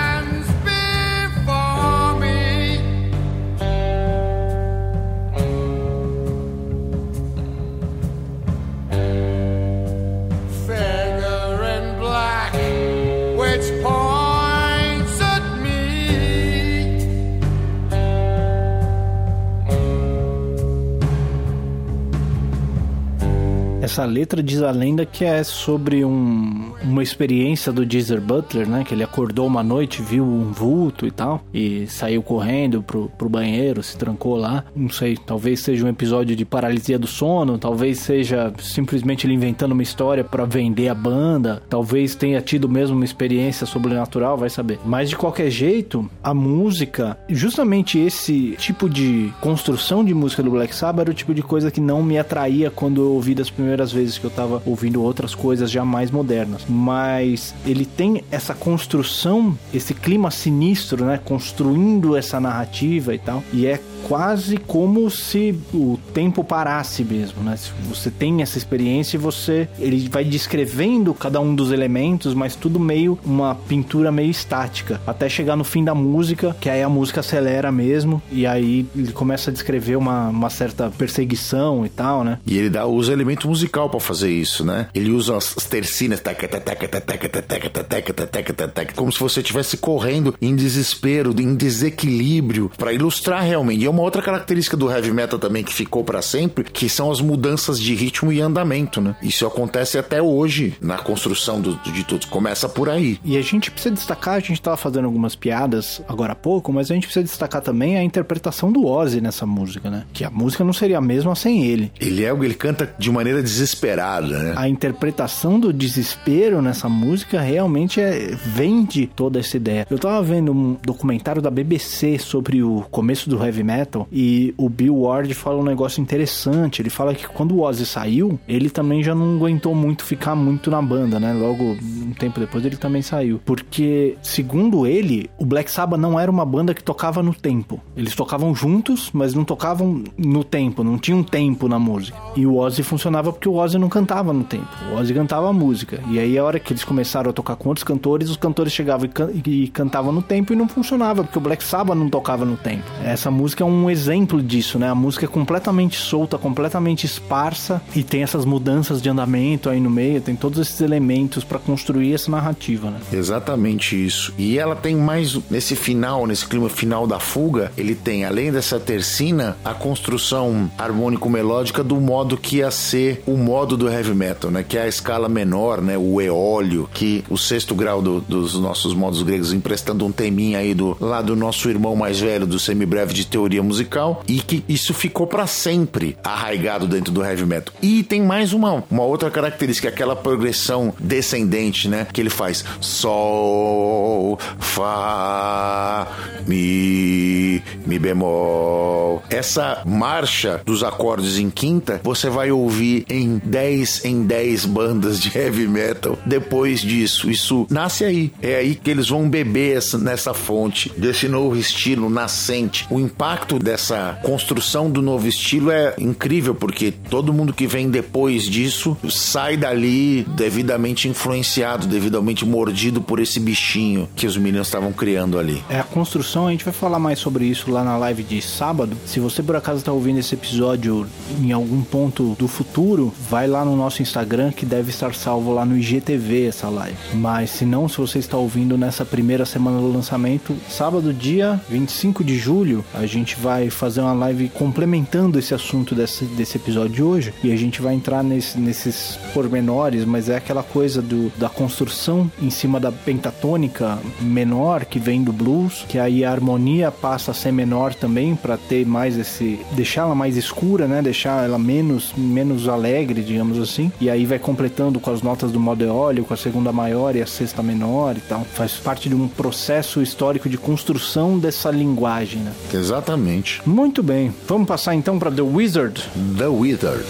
Essa letra diz a lenda que é sobre um, uma experiência do Geezer Butler, né? Que ele acordou uma noite, viu um vulto e tal, e saiu correndo pro, pro banheiro, se trancou lá. Não sei, talvez seja um episódio de paralisia do sono, talvez seja simplesmente ele inventando uma história para vender a banda, talvez tenha tido mesmo uma experiência sobrenatural, vai saber. Mas de qualquer jeito, a música, justamente esse tipo de construção de música do Black Sabbath era o tipo de coisa que não me atraía quando eu ouvi das primeiras vezes que eu tava ouvindo outras coisas já mais modernas. Mas ele tem essa construção, esse clima sinistro, né? Construindo essa narrativa e tal. E é quase como se o tempo parasse mesmo, né? Você tem essa experiência e você ele vai descrevendo cada um dos elementos, mas tudo meio uma pintura meio estática, até chegar no fim da música, que aí a música acelera mesmo e aí ele começa a descrever uma, uma certa perseguição e tal, né? E ele dá, usa elemento musical pra fazer isso, né? Ele usa as as tercinas, como se você estivesse correndo em desespero, em desequilíbrio, pra ilustrar realmente. E é uma outra característica do heavy metal também que ficou pra sempre, que são as mudanças de ritmo e andamento, né? Isso acontece até hoje na construção do, de tudo. Começa por aí. E a gente precisa destacar, a gente tava fazendo algumas piadas agora há pouco, mas a gente precisa destacar também a interpretação do Ozzy nessa música, né? Que a música não seria a mesma sem ele. Ele é ele canta de maneira desesperada, né? A interpretação do desespero nessa música realmente é, vende toda essa ideia. Eu tava vendo um documentário da BBC sobre o começo do heavy metal metal. E o Bill Ward fala um negócio interessante. Ele fala que quando o Ozzy saiu, ele também já não aguentou muito ficar muito na banda, né? Logo um tempo depois ele também saiu. Porque, segundo ele, o Black Sabbath não era uma banda que tocava no tempo. Eles tocavam juntos, mas não tocavam no tempo, não tinha um tempo na música. E o Ozzy funcionava porque o Ozzy não cantava no tempo. O Ozzy cantava a música. E aí, a hora que eles começaram a tocar com outros cantores, os cantores chegavam e, can e cantavam no tempo e não funcionava, porque o Black Sabbath não tocava no tempo. Essa música é um exemplo disso, né? A música é completamente solta, completamente esparsa e tem essas mudanças de andamento aí no meio, tem todos esses elementos para construir essa narrativa, né? Exatamente isso. E ela tem mais nesse final, nesse clima final da fuga, ele tem além dessa tercina, a construção harmônico-melódica do modo que ia ser o modo do heavy metal, né? Que é a escala menor, né? O eólio, que o sexto grau do, dos nossos modos gregos, emprestando um teminha aí do lá do nosso irmão mais velho do semibreve de teoria musical, e que isso ficou para sempre arraigado dentro do heavy metal. E tem mais uma, uma outra característica, aquela progressão descendente, né? Que ele faz sol, fá, mi, mi bemol. Essa marcha dos acordes em quinta, você vai ouvir em 10 em 10 bandas de heavy metal. Depois disso, isso nasce aí. É aí que eles vão beber essa, nessa fonte desse novo estilo nascente. O impacto dessa construção do novo estilo é incrível porque todo mundo que vem depois disso sai dali devidamente influenciado, devidamente mordido por esse bichinho que os meninos estavam criando ali. É a construção, a gente vai falar mais sobre isso lá na live de sábado. Se você por acaso está ouvindo esse episódio em algum ponto do futuro, vai lá no nosso Instagram que deve estar salvo lá no IGTV essa live. Mas se não, se você está ouvindo nessa primeira semana do lançamento, sábado, dia 25 de julho, a gente vai fazer uma live complementando esse assunto desse, desse episódio de hoje e a gente vai entrar nesse, nesses pormenores, mas é aquela coisa do, da construção em cima da pentatônica menor que vem do blues, que aí a harmonia passa a ser menor também para ter mais esse deixar ela mais escura, né? Deixar ela menos menos alegre, digamos assim. E aí vai completando com as notas do modo eólio, com a segunda maior e a sexta menor e tal. Faz parte de um processo histórico de construção dessa linguagem, né? Exatamente. Muito bem. Vamos passar então para The Wizard. The Wizard.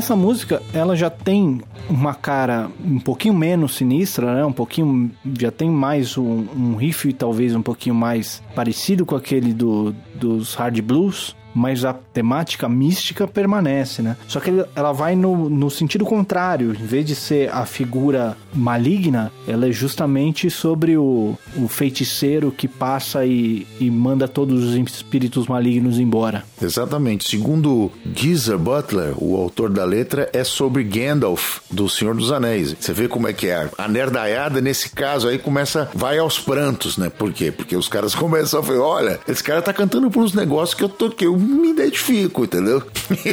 Essa música, ela já tem uma cara um pouquinho menos sinistra, né? Um pouquinho, já tem mais um, um riff talvez um pouquinho mais parecido com aquele do, dos hard blues, mas a temática mística permanece, né? Só que ela vai no, no sentido contrário. Em vez de ser a figura maligna, ela é justamente sobre o, o feiticeiro que passa e, e manda todos os espíritos malignos embora. Exatamente. Segundo Geezer Butler, o autor da letra, é sobre Gandalf, do Senhor dos Anéis. Você vê como é que é. A nerdaiada, nesse caso aí, começa, vai aos prantos, né? Por quê? Porque os caras começam a falar, olha, esse cara tá cantando por uns negócios que eu tô, que eu me identifico, entendeu?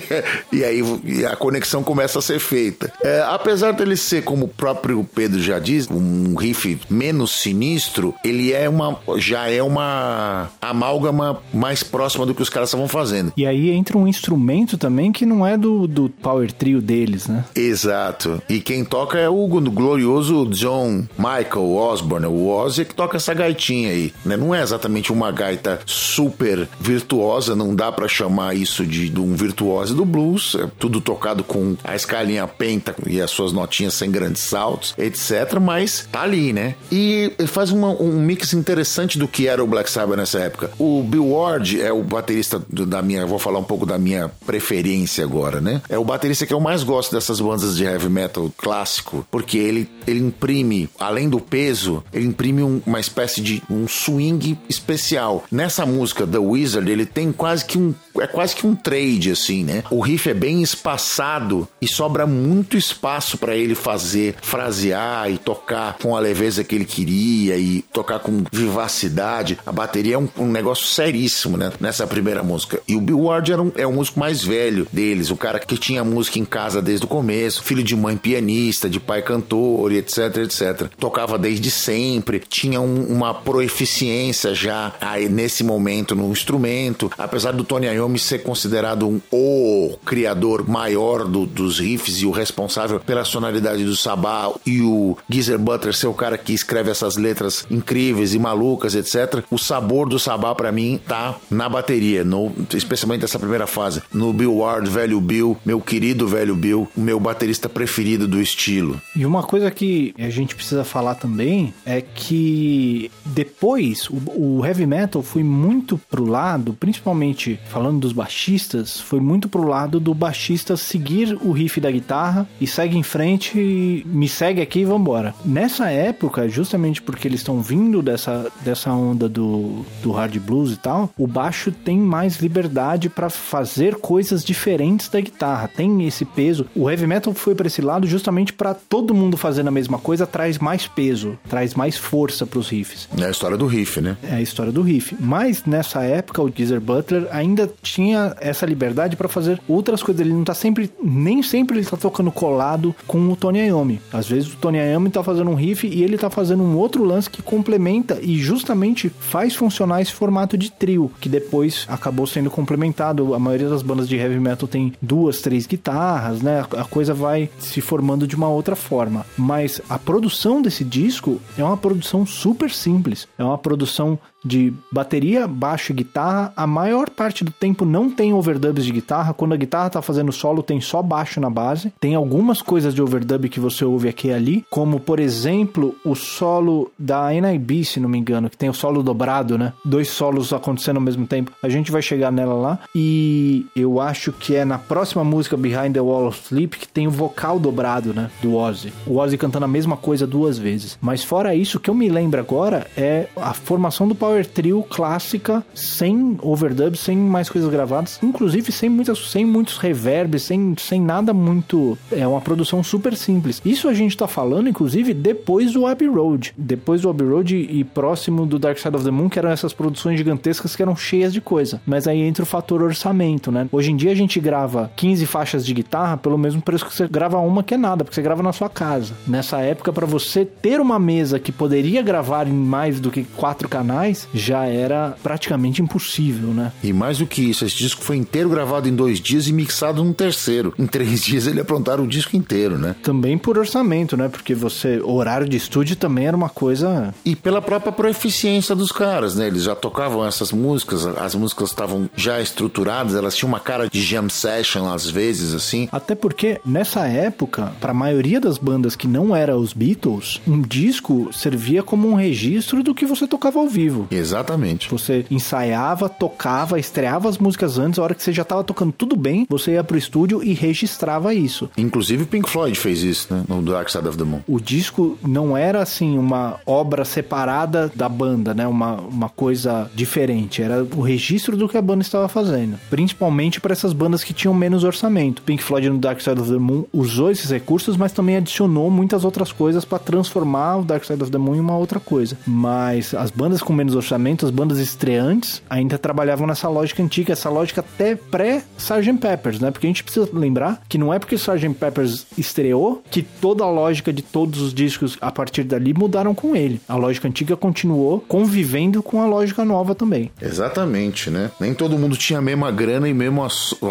e aí a conexão começa a ser feita. É, apesar dele ser, como o próprio Pedro já diz, um riff menos sinistro, ele é uma já é uma amálgama mais próxima do que os caras estavam fazendo. E aí entra um instrumento também que não é do, do power trio deles, né? Exato. E quem toca é o glorioso John Michael Osborne, o Ozzy que toca essa gaitinha aí, né? Não é exatamente uma gaita super virtuosa, não dá para chamar isso de, de um virtuose do blues, é tudo tocado com a escalinha penta e as suas notinhas sem grandes saltos, etc. Mas tá ali, né? E faz uma, um mix interessante do que era o Black Sabbath nessa época. O Bill Ward é o baterista da minha, vou falar um pouco da minha preferência agora, né? É o baterista que eu mais gosto dessas bandas de heavy metal clássico, porque ele, ele imprime, além do peso, ele imprime um, uma espécie de um swing especial. Nessa música The Wizard, ele tem quase que um um, é quase que um trade assim, né? O riff é bem espaçado e sobra muito espaço para ele fazer, frasear e tocar com a leveza que ele queria e tocar com vivacidade. A bateria é um, um negócio seríssimo, né? Nessa primeira música. E o Bill Ward era um, é o músico mais velho deles, o cara que tinha música em casa desde o começo, filho de mãe pianista, de pai cantor etc, etc. Tocava desde sempre, tinha um, uma proeficiência já aí nesse momento no instrumento, apesar do Tony Iommi ser considerado um o criador maior do, dos riffs e o responsável pela sonoridade do Sabá e o Geezer Butler ser o cara que escreve essas letras incríveis e malucas, etc. O sabor do Sabá para mim tá na bateria, no, especialmente nessa primeira fase, no Bill Ward, velho Bill, meu querido velho Bill, o meu baterista preferido do estilo. E uma coisa que a gente precisa falar também é que depois o, o heavy metal foi muito pro lado, principalmente falando dos baixistas, foi muito pro lado do baixista seguir o riff da guitarra e segue em frente, e me segue aqui e vambora. Nessa época, justamente porque eles estão vindo dessa, dessa onda do, do hard blues e tal, o baixo tem mais liberdade para fazer coisas diferentes da guitarra, tem esse peso. O heavy metal foi para esse lado justamente para todo mundo fazendo a mesma coisa, traz mais peso, traz mais força para os riffs. É a história do riff, né? É a história do riff. Mas nessa época o Geezer Butler ainda tinha essa liberdade para fazer outras coisas. Ele não tá sempre, nem sempre ele tá tocando colado com o Tony Iommi. Às vezes o Tony Iommi tá fazendo um riff e ele tá fazendo um outro lance que complementa e justamente faz funcionar esse formato de trio, que depois acabou sendo complementado. A maioria das bandas de heavy metal tem duas, três guitarras, né? A coisa vai se formando de uma outra forma. Mas a produção desse disco é uma produção super simples. É uma produção de bateria, baixo e guitarra. A maior parte do tempo não tem overdubs de guitarra. Quando a guitarra tá fazendo solo, tem só baixo na base. Tem algumas coisas de overdub que você ouve aqui e ali, como por exemplo o solo da NIB, se não me engano, que tem o solo dobrado, né? Dois solos acontecendo ao mesmo tempo. A gente vai chegar nela lá. E eu acho que é na próxima música Behind the Wall of Sleep que tem o vocal dobrado, né? Do Ozzy. O Ozzy cantando a mesma coisa duas vezes. Mas fora isso, o que eu me lembro agora é a formação do Power Trio clássica, sem overdub, sem mais coisas gravadas, inclusive sem, muitas, sem muitos reverbs, sem, sem nada muito. É uma produção super simples. Isso a gente tá falando, inclusive, depois do Abbey Road. Depois do Abbey Road e, e próximo do Dark Side of the Moon, que eram essas produções gigantescas que eram cheias de coisa. Mas aí entra o fator orçamento, né? Hoje em dia a gente grava 15 faixas de guitarra pelo mesmo preço que você grava uma que é nada, porque você grava na sua casa. Nessa época, para você ter uma mesa que poderia gravar em mais do que quatro canais, já era praticamente impossível, né? E mais do que isso, esse disco foi inteiro gravado em dois dias e mixado num terceiro. Em três dias ele aprontaram o disco inteiro, né? Também por orçamento, né? Porque você, horário de estúdio também era uma coisa. E pela própria proeficiência dos caras, né? Eles já tocavam essas músicas, as músicas estavam já estruturadas, elas tinham uma cara de jam session às vezes, assim. Até porque nessa época, para a maioria das bandas que não era os Beatles, um disco servia como um registro do que você tocava ao vivo. Exatamente. Você ensaiava, tocava, estreava as músicas antes, a hora que você já tava tocando tudo bem, você ia pro estúdio e registrava isso. Inclusive o Pink Floyd fez isso, né? No Dark Side of the Moon. O disco não era assim uma obra separada da banda, né? Uma, uma coisa diferente. Era o registro do que a banda estava fazendo. Principalmente para essas bandas que tinham menos orçamento. Pink Floyd no Dark Side of the Moon usou esses recursos, mas também adicionou muitas outras coisas para transformar o Dark Side of the Moon em uma outra coisa. Mas as bandas com menos orçamento, as bandas estreantes, ainda trabalhavam nessa lógica antiga, essa lógica até pré-Sgt. Peppers, né? Porque a gente precisa lembrar que não é porque Sgt. Peppers estreou que toda a lógica de todos os discos a partir dali mudaram com ele. A lógica antiga continuou convivendo com a lógica nova também. Exatamente, né? Nem todo mundo tinha a mesma grana e mesmo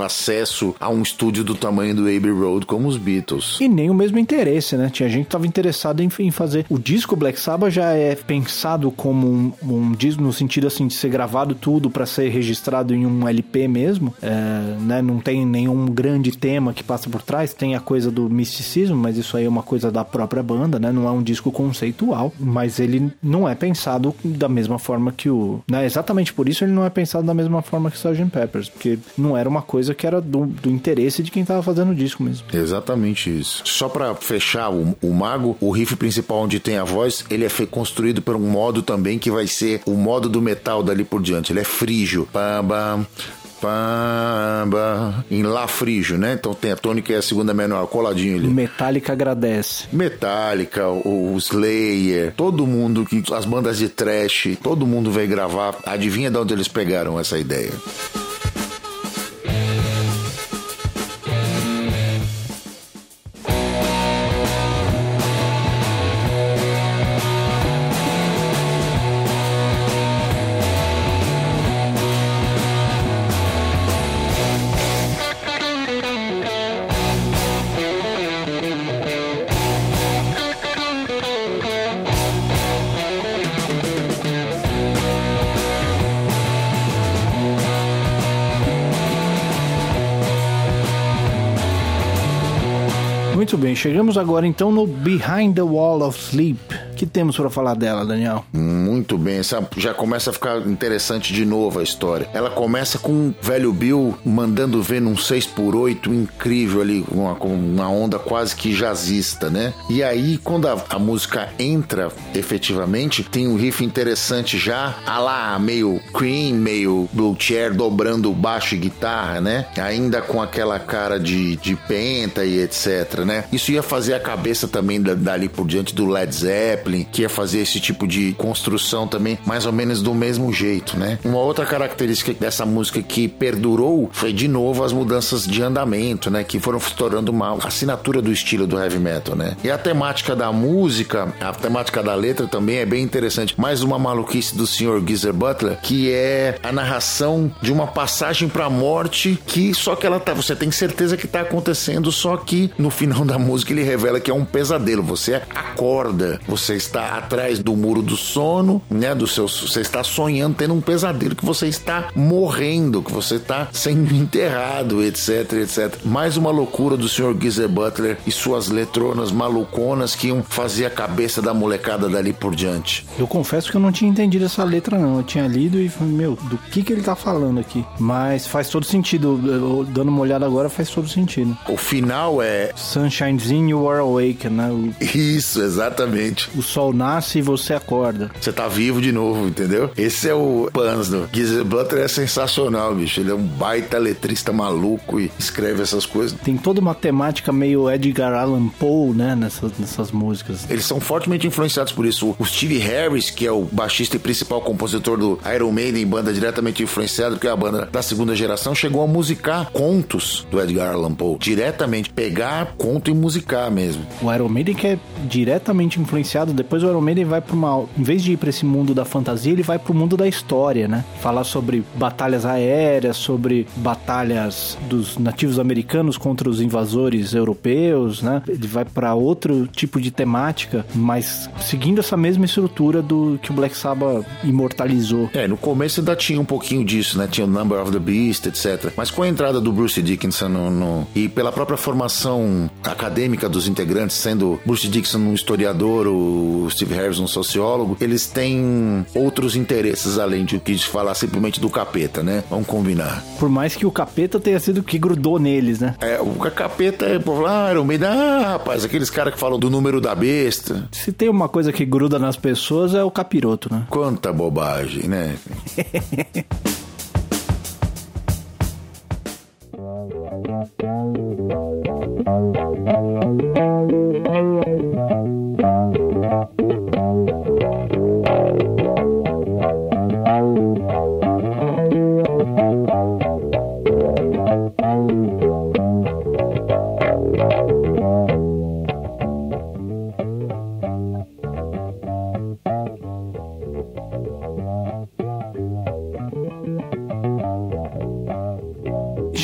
acesso a um estúdio do tamanho do Abbey Road como os Beatles. E nem o mesmo interesse, né? Tinha gente que estava interessado em, em, fazer. O disco Black Sabbath já é pensado como um, um disco no sentido assim de ser gravado tudo para ser registrado em um LP mesmo, é, né? Não tem nenhum grande tema que passa por trás, tem a coisa do misticismo, mas isso aí é uma coisa da própria banda, né? Não é um disco conceitual, mas ele não é pensado da mesma forma que o... Né? Exatamente por isso ele não é pensado da mesma forma que o Sgt. Peppers, porque não era uma coisa que era do, do interesse de quem tava fazendo o disco mesmo. Exatamente isso. Só para fechar o, o Mago, o riff principal onde tem a voz, ele é construído por um modo também que vai ser o modo do metal dali por diante. Ele é frígio. Pam, pam, pamba, em Lá frígio, né? Então tem a tônica e a segunda menor coladinho ali. Metallica agradece. Metallica, o, o Slayer, todo mundo, as bandas de trash, todo mundo veio gravar. Adivinha de onde eles pegaram essa ideia? Bem, chegamos agora então no Behind the Wall of Sleep. Que temos para falar dela, Daniel? Muito bem, já começa a ficar interessante de novo a história. Ela começa com o velho Bill mandando ver num 6x8 incrível ali, com uma, uma onda quase que jazzista, né? E aí, quando a, a música entra efetivamente, tem um riff interessante já, a lá meio Cream, meio Blue Chair, dobrando baixo e guitarra, né? Ainda com aquela cara de, de penta e etc, né? Isso ia fazer a cabeça também dali por diante do Led Zeppelin, que ia fazer esse tipo de construção também, mais ou menos do mesmo jeito, né? Uma outra característica dessa música que perdurou foi de novo as mudanças de andamento, né? Que foram se tornando uma assinatura do estilo do heavy metal, né? E a temática da música, a temática da letra também é bem interessante. Mais uma maluquice do senhor Geezer Butler, que é a narração de uma passagem para a morte que só que ela tá, você tem certeza que tá acontecendo, só que no final da música ele revela que é um pesadelo. Você acorda, você está atrás do muro do sono, né? Do seu, você está sonhando, tendo um pesadelo que você está morrendo, que você está sendo enterrado, etc, etc. Mais uma loucura do Sr. Geezer Butler e suas letronas maluconas que iam fazer a cabeça da molecada dali por diante. Eu confesso que eu não tinha entendido essa letra não. Eu tinha lido e falei, meu, do que que ele tá falando aqui? Mas faz todo sentido. Eu, dando uma olhada agora faz todo sentido. O final é Sunshine's in You Are Awake, né? O, isso, exatamente. o sol nasce e você acorda. Você tá vivo de novo, entendeu? Esse é o Pans do Geezer Butler é sensacional, bicho. Ele é um baita letrista maluco e escreve essas coisas. Tem toda uma temática meio Edgar Allan Poe, né? Nessas, nessas músicas. Eles são fortemente influenciados por isso. O Steve Harris, que é o baixista e principal compositor do Iron Maiden, banda diretamente influenciada, porque é a banda da segunda geração, chegou a musicar contos do Edgar Allan Poe. Diretamente, pegar conto e musicar mesmo. O Iron Maiden que é diretamente influenciado, depois o Iron Maiden vai para uma, em vez de ir para esse mundo da fantasia, ele vai para o mundo da história, né? Falar sobre batalhas aéreas, sobre batalhas dos nativos americanos contra os invasores europeus, né? Ele vai para outro tipo de temática, mas seguindo essa mesma estrutura do que o Black Sabbath imortalizou. É, no começo ainda tinha um pouquinho disso, né? Tinha o Number of the Beast, etc. Mas com a entrada do Bruce Dickinson no, no- e pela própria formação acadêmica dos integrantes, sendo Bruce Dickinson um historiador, o o Steve Harris, um sociólogo, eles têm outros interesses além de o que falar simplesmente do capeta, né? Vamos combinar. Por mais que o capeta tenha sido o que grudou neles, né? É, o capeta é por lá, Iron ah, rapaz, aqueles caras que falam do número da besta. Se tem uma coisa que gruda nas pessoas é o capiroto, né? Quanta bobagem, né? Thank. Thank you.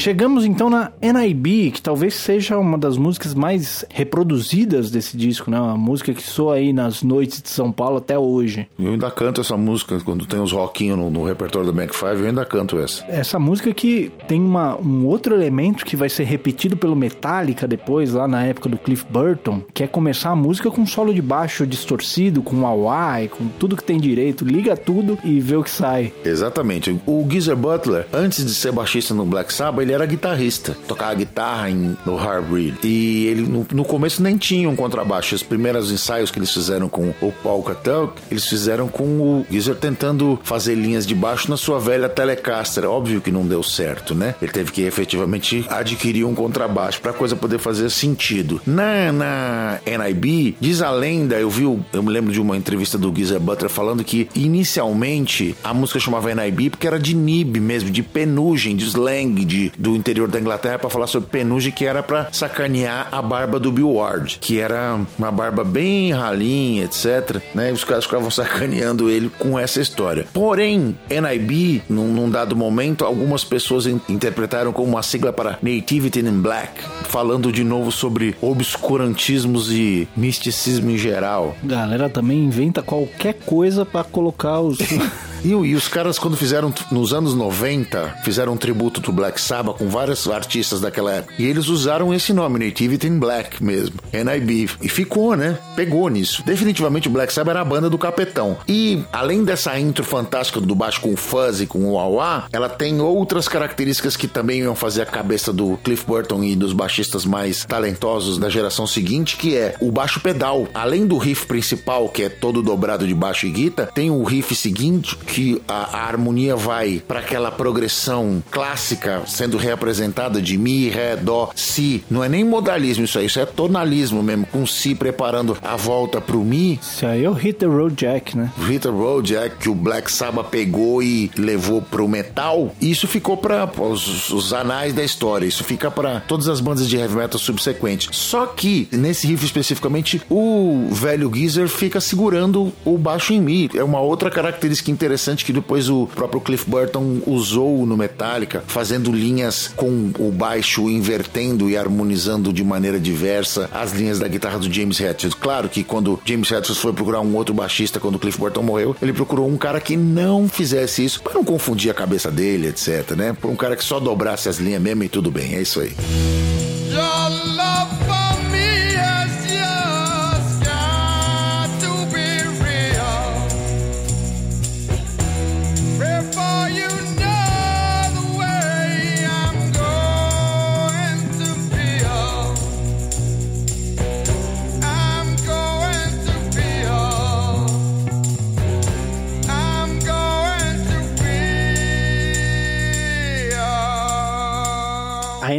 Chegamos então na NIB, que talvez seja uma das músicas mais reproduzidas desse disco, né? Uma música que soa aí nas noites de São Paulo até hoje. Eu ainda canto essa música quando tem os rockinhos no, no repertório do Mac 5, eu ainda canto essa. Essa música que tem uma, um outro elemento que vai ser repetido pelo Metallica depois, lá na época do Cliff Burton, que é começar a música com um solo de baixo distorcido, com Hawaii, com tudo que tem direito, liga tudo e vê o que sai. Exatamente. O Geezer Butler, antes de ser baixista no Black Sabbath, ele era guitarrista, tocava guitarra em, no Heartbreed. E ele no, no, começo nem tinha um contrabaixo. Os primeiros ensaios que eles fizeram com o Paul Catel, eles fizeram com o Geezer tentando fazer linhas de baixo na sua velha Telecaster. Óbvio que não deu certo, né? Ele teve que efetivamente adquirir um contrabaixo para a coisa poder fazer sentido. Na, na NIB, diz a lenda, eu vi, eu me lembro de uma entrevista do Geezer Butler falando que inicialmente a música chamava NIB porque era de nib mesmo, de penugem, de slang de, do interior da Inglaterra para falar sobre penugem que era para sacanear a barba do Bill Ward, que era uma barba bem ralinha, etc. Né? E os caras ficavam sacaneando ele com essa história. Porém, NIB, num, num dado momento, algumas pessoas in interpretaram como uma sigla para Nativity in Black, falando de novo sobre obscurantismos e misticismo em geral. Galera também inventa qualquer coisa para colocar os E, e, os caras, quando fizeram, nos anos 90, fizeram um tributo do Black Sabbath com vários artistas daquela época. E eles usaram esse nome, Nativity in Black mesmo, NIB. E ficou, né? Pegou nisso. Definitivamente o Black Sabbath era a banda do capetão. E, além dessa intro fantástica do baixo com fuzz e com o wah ela tem outras características que também iam fazer a cabeça do Cliff Burton e dos baixistas mais talentosos da geração seguinte, que é o baixo pedal. Além do riff principal, que é todo dobrado de baixo e guitarra, tem o riff seguinte, que a, a harmonia vai para aquela progressão clássica sendo reapresentada de mi, ré, dó, si. Não é nem modalismo isso aí, isso é tonalismo mesmo, com si preparando a volta pro mi. Isso aí é o Hit the Road Jack, né? Hit the Road Jack que o Black Sabbath pegou e levou pro metal. Isso ficou para os, os, anais da história. Isso fica para todas as bandas de heavy metal subsequentes. Só que nesse riff especificamente, o velho Geezer fica segurando o baixo em mi. É uma outra característica interessante interessante que depois o próprio Cliff Burton usou no Metallica, fazendo linhas com o baixo invertendo e harmonizando de maneira diversa as linhas da guitarra do James Hetfield. Claro que quando James Hetfield foi procurar um outro baixista quando Cliff Burton morreu, ele procurou um cara que não fizesse isso, para não confundir a cabeça dele, etc, né? Por um cara que só dobrasse as linhas mesmo e tudo bem, é isso aí.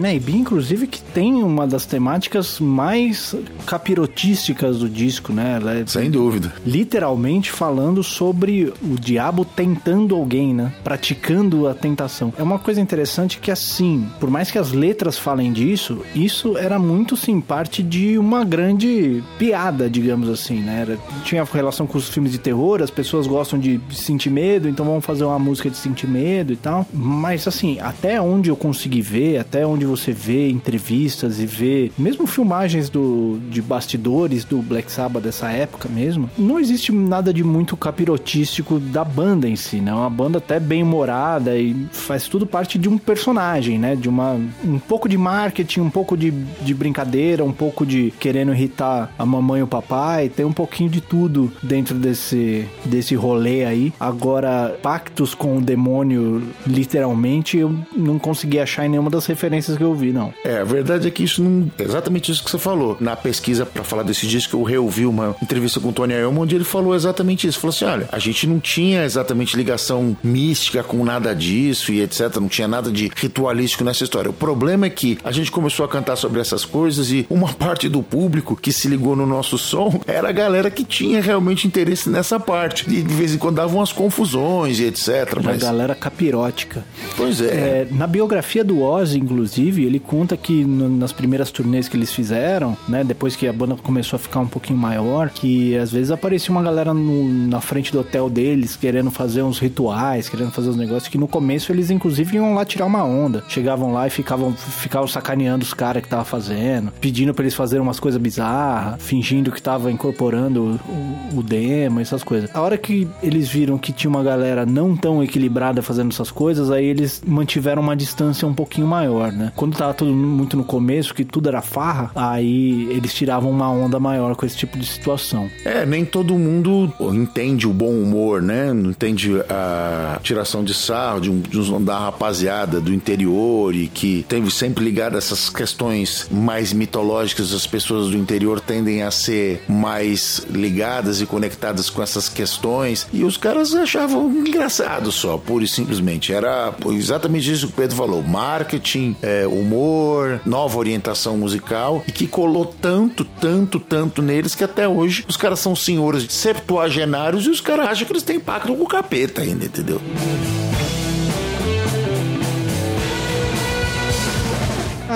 NIB, inclusive, que tem uma das temáticas mais capirotísticas do disco, né? Ela é Sem dúvida. Literalmente falando sobre o diabo tentando alguém, né? Praticando a tentação. É uma coisa interessante que, assim, por mais que as letras falem disso, isso era muito, sim, parte de uma grande piada, digamos assim, né? Era, tinha relação com os filmes de terror, as pessoas gostam de sentir medo, então vamos fazer uma música de sentir medo e tal. Mas, assim, até onde eu consegui ver, até onde onde você vê entrevistas e vê mesmo filmagens do, de bastidores do Black Sabbath dessa época mesmo, não existe nada de muito capirotístico da banda em si, né? É uma banda até bem humorada e faz tudo parte de um personagem, né? De uma um pouco de marketing, um pouco de, de brincadeira, um pouco de querendo irritar a mamãe e o papai, tem um pouquinho de tudo dentro desse desse rolê aí. Agora, pactos com o demônio, literalmente, eu não consegui achar em nenhuma das referências que eu vi, não. É, a verdade é que isso não. É exatamente isso que você falou. Na pesquisa para falar desse disco, eu reouvi uma entrevista com o Tony Iommi, onde ele falou exatamente isso. Falou assim: olha, a gente não tinha exatamente ligação mística com nada disso e etc. Não tinha nada de ritualístico nessa história. O problema é que a gente começou a cantar sobre essas coisas e uma parte do público que se ligou no nosso som era a galera que tinha realmente interesse nessa parte. E de vez em quando davam umas confusões e etc. Mas... A galera capirótica. Pois é. é. Na biografia do Ozzy, inclusive, Steve, ele conta que no, nas primeiras turnês que eles fizeram, né, depois que a banda começou a ficar um pouquinho maior, que às vezes aparecia uma galera no, na frente do hotel deles querendo fazer uns rituais, querendo fazer uns negócios que no começo eles inclusive iam lá tirar uma onda. Chegavam lá e ficavam, ficavam sacaneando os caras que tava fazendo, pedindo para eles fazerem umas coisas bizarras, fingindo que tava incorporando o, o demo, essas coisas. A hora que eles viram que tinha uma galera não tão equilibrada fazendo essas coisas, aí eles mantiveram uma distância um pouquinho maior, né? Quando tava tudo muito no começo, que tudo era farra, aí eles tiravam uma onda maior com esse tipo de situação. É, nem todo mundo entende o bom humor, né? Não entende a tiração de sarro de um, de um, da rapaziada do interior e que teve sempre ligado a essas questões mais mitológicas. As pessoas do interior tendem a ser mais ligadas e conectadas com essas questões e os caras achavam engraçado só, pura e simplesmente. Era exatamente isso que o Pedro falou: marketing, é, humor, nova orientação musical e que colou tanto, tanto, tanto neles que até hoje os caras são senhores septuagenários e os caras acham que eles têm pacto com o capeta ainda, entendeu?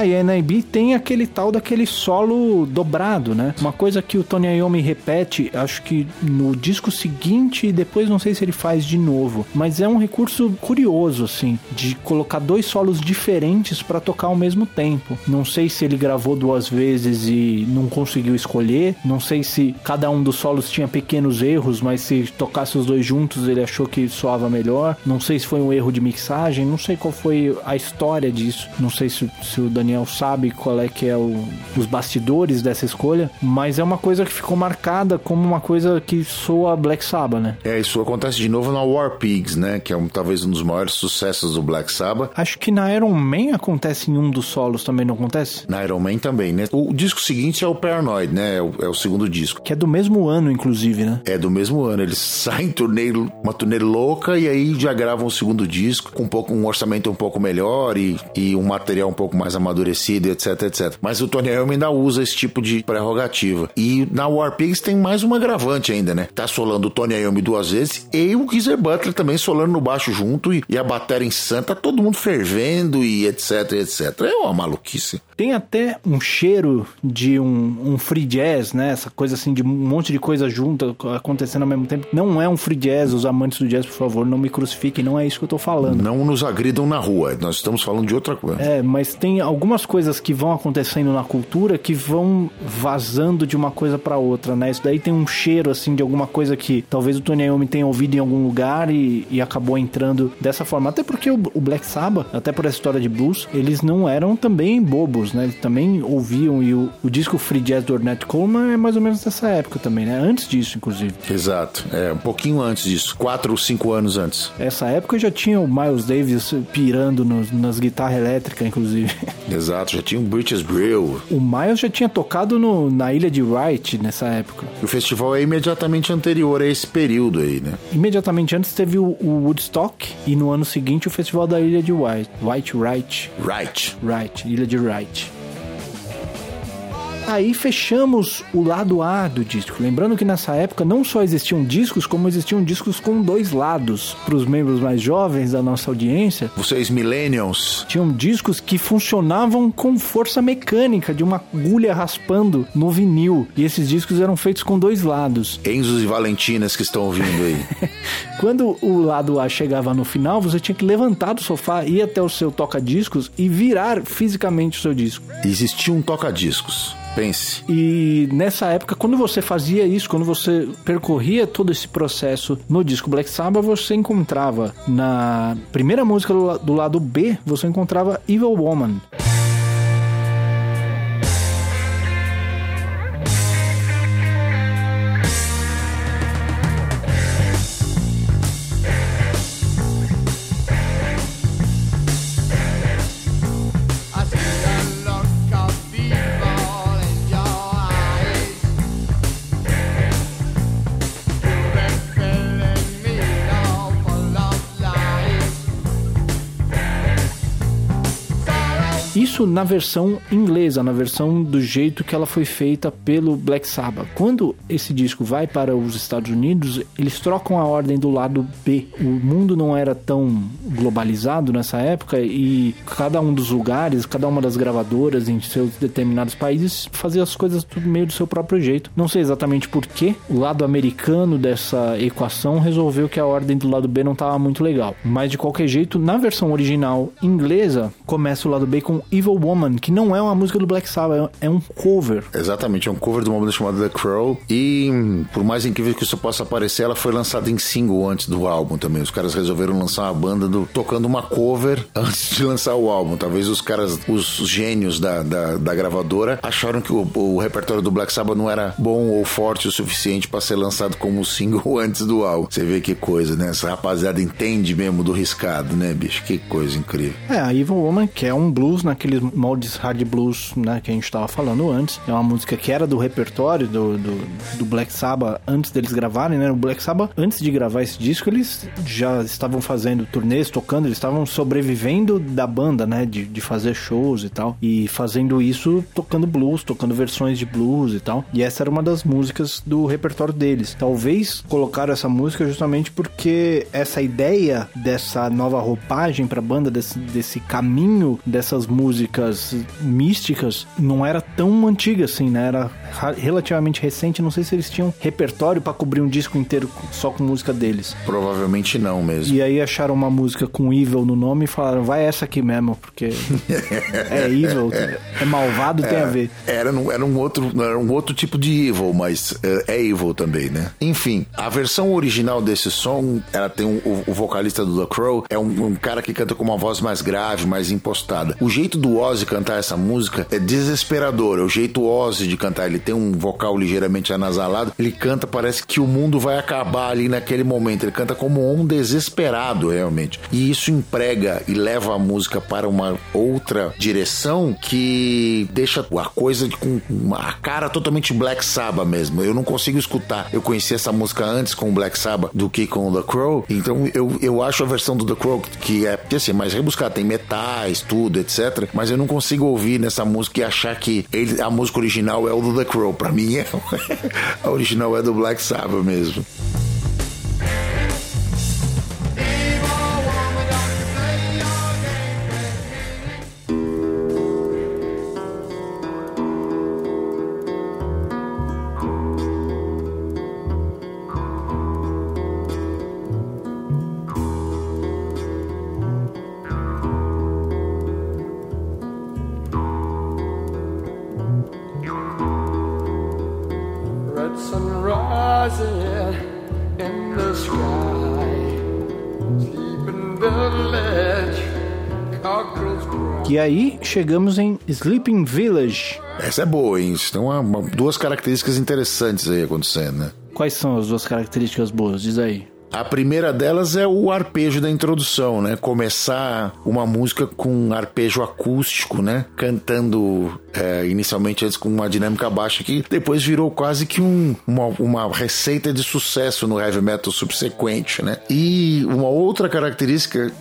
E a NIB tem aquele tal daquele solo dobrado, né? Uma coisa que o Tony Iommi repete, acho que no disco seguinte e depois não sei se ele faz de novo, mas é um recurso curioso assim, de colocar dois solos diferentes para tocar ao mesmo tempo. Não sei se ele gravou duas vezes e não conseguiu escolher, não sei se cada um dos solos tinha pequenos erros, mas se tocasse os dois juntos ele achou que soava melhor. Não sei se foi um erro de mixagem, não sei qual foi a história disso. Não sei se, se o Daniel sabe qual é que é o, os bastidores dessa escolha, mas é uma coisa que ficou marcada como uma coisa que soa Black Sabbath, né? É, isso acontece de novo na War Pigs, né? Que é um, talvez um dos maiores sucessos do Black Sabbath. Acho que na Iron Man acontece em um dos solos também, não acontece? Na Iron Man também, né? O disco seguinte é o Paranoid, né? É o, é o segundo disco. Que é do mesmo ano, inclusive, né? É do mesmo ano. Eles saem turnê, uma turnê louca e aí já gravam o segundo disco com um, pouco, um orçamento um pouco melhor e, e um material um pouco mais amadurecido amadurecido, etc, etc. Mas o Tony Iommi ainda usa esse tipo de prerrogativa. E na War Pigs tem mais uma agravante ainda, né? Tá solando o Tony Iommi duas vezes e o Geezer Butler também solando no baixo junto e, e a bateria em santa, tá todo mundo fervendo e etc, etc. É uma maluquice. Tem até um cheiro de um, um free jazz, né? Essa coisa assim de um monte de coisa junta acontecendo ao mesmo tempo. Não é um free jazz, os amantes do jazz, por favor, não me crucifiquem, não é isso que eu tô falando. Não nos agridam na rua, nós estamos falando de outra coisa. É, mas tem algumas coisas que vão acontecendo na cultura que vão vazando de uma coisa para outra, né? Isso daí tem um cheiro assim de alguma coisa que talvez o Tony Iommi tenha ouvido em algum lugar e, e acabou entrando dessa forma. Até porque o, o Black Sabbath, até por essa história de blues, eles não eram também bobos, né? Eles também ouviam e o, o disco Free Jazz do Ornette Coleman é mais ou menos dessa época também, né? Antes disso, inclusive. Exato. É, um pouquinho antes disso. Quatro ou cinco anos antes. Essa época já tinha o Miles Davis pirando nos, nas guitarras elétricas, inclusive. Exato, já tinha um British Brill. O Miles já tinha tocado no, na ilha de Wright nessa época. O festival é imediatamente anterior a esse período aí, né? Imediatamente antes teve o, o Woodstock e no ano seguinte o festival da ilha de White. White, Wright. Wright. Wright, ilha de Wright. Aí fechamos o lado A do disco. Lembrando que nessa época não só existiam discos, como existiam discos com dois lados. Para os membros mais jovens da nossa audiência, Vocês millennials. tinham discos que funcionavam com força mecânica de uma agulha raspando no vinil. E esses discos eram feitos com dois lados. Enzos e Valentinas que estão ouvindo aí. Quando o lado A chegava no final, você tinha que levantar do sofá, ir até o seu toca-discos e virar fisicamente o seu disco. Existia um toca-discos. Pense. E nessa época, quando você fazia isso, quando você percorria todo esse processo no disco Black Sabbath, você encontrava na primeira música do, do lado B, você encontrava Evil Woman. Isso na versão inglesa, na versão do jeito que ela foi feita pelo Black Sabbath. Quando esse disco vai para os Estados Unidos, eles trocam a ordem do lado B. O mundo não era tão globalizado nessa época e cada um dos lugares, cada uma das gravadoras em seus determinados países fazia as coisas tudo meio do seu próprio jeito. Não sei exatamente por que o lado americano dessa equação resolveu que a ordem do lado B não estava muito legal. Mas de qualquer jeito, na versão original inglesa, começa o lado B com Evil Woman, que não é uma música do Black Sabbath, é um cover. Exatamente, é um cover de uma banda chamada The Crow. E por mais incrível que isso possa parecer, ela foi lançada em single antes do álbum também. Os caras resolveram lançar uma banda do, tocando uma cover antes de lançar o álbum. Talvez os caras, os gênios da, da, da gravadora, acharam que o, o, repertório do Black Sabbath não era bom ou forte o suficiente para ser lançado como single antes do álbum. Você vê que coisa, né? Essa rapaziada entende mesmo do riscado, né, bicho? Que coisa incrível. É, a Evil Woman, que é um blues naqueles moldes hard blues, né, que a gente tava falando antes. É uma música que era do repertório do, do, do Black Sabbath antes deles gravarem, né? O Black Sabbath, antes de gravar esse disco, eles já estavam fazendo turnês, tocando, eles estavam sobrevivendo da banda, né? De, de fazer shows e tal. E fazendo isso tocando blues, tocando versões de blues e tal. E essa era uma das músicas do repertório deles. Talvez colocaram essa música justamente porque essa ideia dessa nova roupagem pra banda, desse, desse caminho dessas músicas místicas, não era tão antiga assim, né? Era relativamente recente. Não sei se eles tinham repertório para cobrir um disco inteiro só com música deles. Provavelmente não mesmo. E aí acharam uma música com Evil no nome e falaram, vai essa aqui mesmo, porque é Evil, é malvado, tem a É, ver. Era, um- era, um outro, era um outro tipo de evil, mas é, é evil também, né? Enfim, a versão original desse som, ela tem um- o, o vocalista do The Crow, é um, um cara que canta com uma voz mais grave, mais impostada. O jeito do Ozzy cantar essa música é desesperador, é o jeito Ozzy de cantar. Ele tem um vocal ligeiramente anasalado, ele canta, parece que o mundo vai acabar ali naquele momento. Ele canta como um desesperado, realmente. E isso emprega e leva a música para uma outra direção que deixa a coisa com uma cara totalmente Black Sabbath mesmo. Eu não consigo escutar. Eu conheci essa música antes com o Black Sabbath do que com o The Crow. Então eu, eu acho a versão do The Crow que é assim, mais rebuscada, tem metais, tudo, etc. Mas eu não consigo ouvir nessa música e achar que ele, a música original é o do The Crow. Pra mim, é, a original é do Black Sabbath mesmo. Chegamos em Sleeping Village. Essa é boa, hein? Tem uma- uma- duas características interessantes aí acontecendo, né? Quais são as duas características boas? Diz aí. A primeira delas é o arpejo da introdução, né? Começar uma música com um arpejo acústico, né? Cantando é, inicialmente antes com uma dinâmica baixa que depois virou quase que um- uma, uma receita de sucesso no heavy metal subsequente, né? E uma outra característica,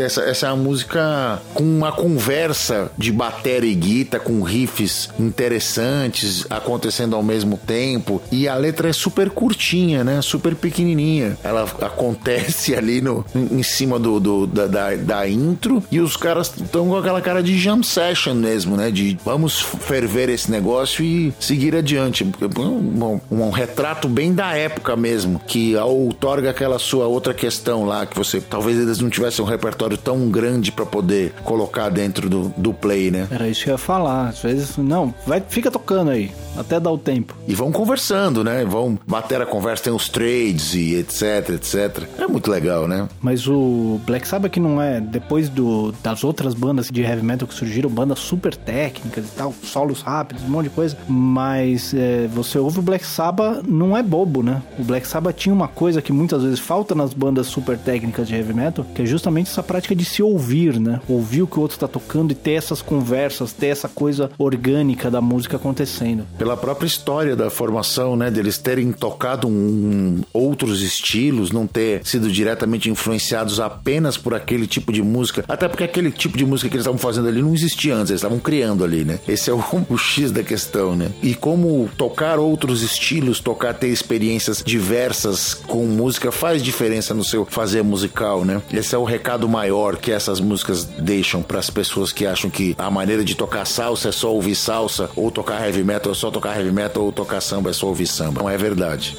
essa, essa é uma música com uma conversa de bateria e guitarra, com riffs interessantes acontecendo ao mesmo tempo. E a letra é super curtinha, né? Super pequenininha. Ela acontece ali no, em cima do, do- da, da, da intro e os caras estão com aquela cara de jam session mesmo, né? De vamos ferver esse negócio e seguir adiante. Um, um- um retrato bem da época mesmo, que outorga aquela sua outra questão lá, que você talvez eles não tivessem um repertório tão grande para poder colocar dentro do, do play, né? Era isso que eu ia falar. Às vezes, não, vai, fica tocando aí, até dar o tempo. E vão conversando, né? Vão bater a conversa, tem os trades e etc, etc. É muito legal, né? Mas o Black Sabbath que não é, depois do, das outras bandas de heavy metal que surgiram, bandas super técnicas e tal, solos rápidos, um monte de coisa, mas é, você ouve o Black Sabbath, não é bobo, né? O Black Sabbath tinha uma coisa que muitas vezes falta nas bandas super técnicas de heavy metal, que é justamente essa prática de se ouvir, né? Ouvir o que o outro tá tocando e ter essas conversas, ter essa coisa orgânica da música acontecendo. Pela própria história da formação, né? Deles terem tocado um, outros estilos estilos, não ter sido diretamente influenciados apenas por aquele tipo de música, até porque aquele tipo de música que eles estavam fazendo ali não existia antes, eles estavam criando ali, né? Esse é o, o X da questão, né? E como tocar outros estilos, tocar, ter experiências diversas com música faz diferença no seu fazer musical, né? Esse é o recado maior que essas músicas deixam para as pessoas que acham que a maneira de tocar salsa é só ouvir salsa, ou tocar heavy metal é só tocar heavy metal, ou tocar samba é só ouvir samba. Não é verdade.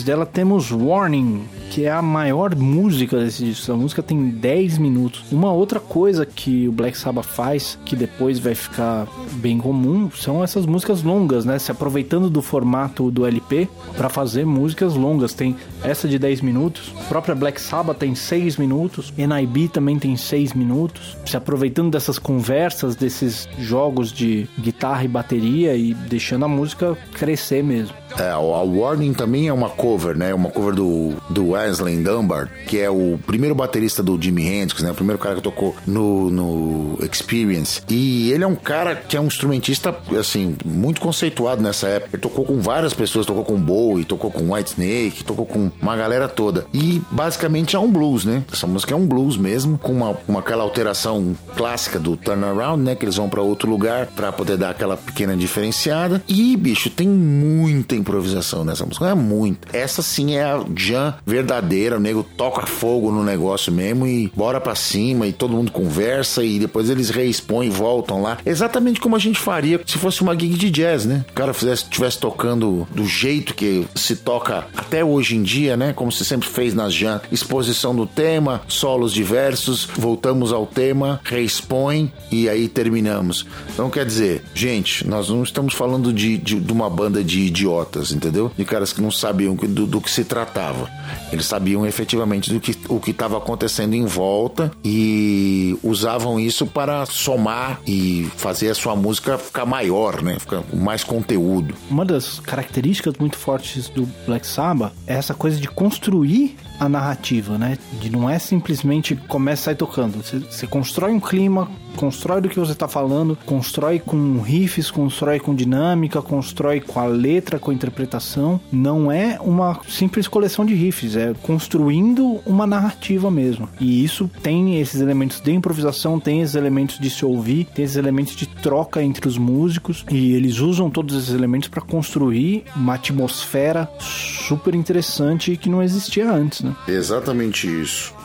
Depois dela temos Warning, que é a maior música desse disco. A música tem 10 minutos. Uma outra coisa que o Black Sabbath faz, que depois vai ficar bem comum, são essas músicas longas, né? Se aproveitando do formato do LP para fazer músicas longas. Tem essa de 10 minutos, a própria Black Sabbath tem 6 minutos, NIB também tem 6 minutos. Se aproveitando dessas conversas, desses jogos de guitarra e bateria e deixando a música crescer mesmo. É, a Warning também é uma cover, né? Uma cover do, do Wesley Dunbar, que é o primeiro baterista do Jimi Hendrix, né? O primeiro cara que tocou no, no Experience. E ele é um cara que é um instrumentista, assim, muito conceituado nessa época. Ele tocou com várias pessoas, tocou com Bowie, tocou com White Snake, tocou com uma galera toda. E basicamente é um blues, né? Essa música é um blues mesmo, com uma, uma aquela alteração clássica do turnaround, né? Que eles vão para outro lugar para poder dar aquela pequena diferenciada. E, bicho, tem muita improvisação nessa música. É muito. Essa sim é a jam verdadeira. O nego toca fogo no negócio mesmo e bora pra cima e todo mundo conversa e depois eles reexpõem e voltam lá. Exatamente como a gente faria se fosse uma gig de jazz, né? O cara fizesse, estivesse tocando do jeito que se toca até hoje em dia, né? Como se sempre fez nas jam. Exposição do tema, solos diversos, voltamos ao tema, reexpõe e aí terminamos. Então quer dizer, gente, nós não estamos falando de, de, de uma banda de idiotas, entendeu? De caras que não sabiam do, do que se tratava. Eles sabiam efetivamente do que o que estava acontecendo em volta e usavam isso para somar e fazer a sua música ficar maior, né? Ficar com mais conteúdo. Uma das características muito fortes do Black Sabbath é essa coisa de construir a narrativa, né? De não é simplesmente começa e tocando. Você constrói um clima, constrói do que você tá falando, constrói com riffs, constrói com dinâmica, constrói com a letra, com a interpretação. Não é uma simples coleção de riffs, é construindo uma narrativa mesmo. E isso tem esses elementos de improvisação, tem esses elementos de se ouvir, tem esses elementos de troca entre os músicos e eles usam todos esses elementos para construir uma atmosfera super interessante que não existia antes, né? Exatamente isso.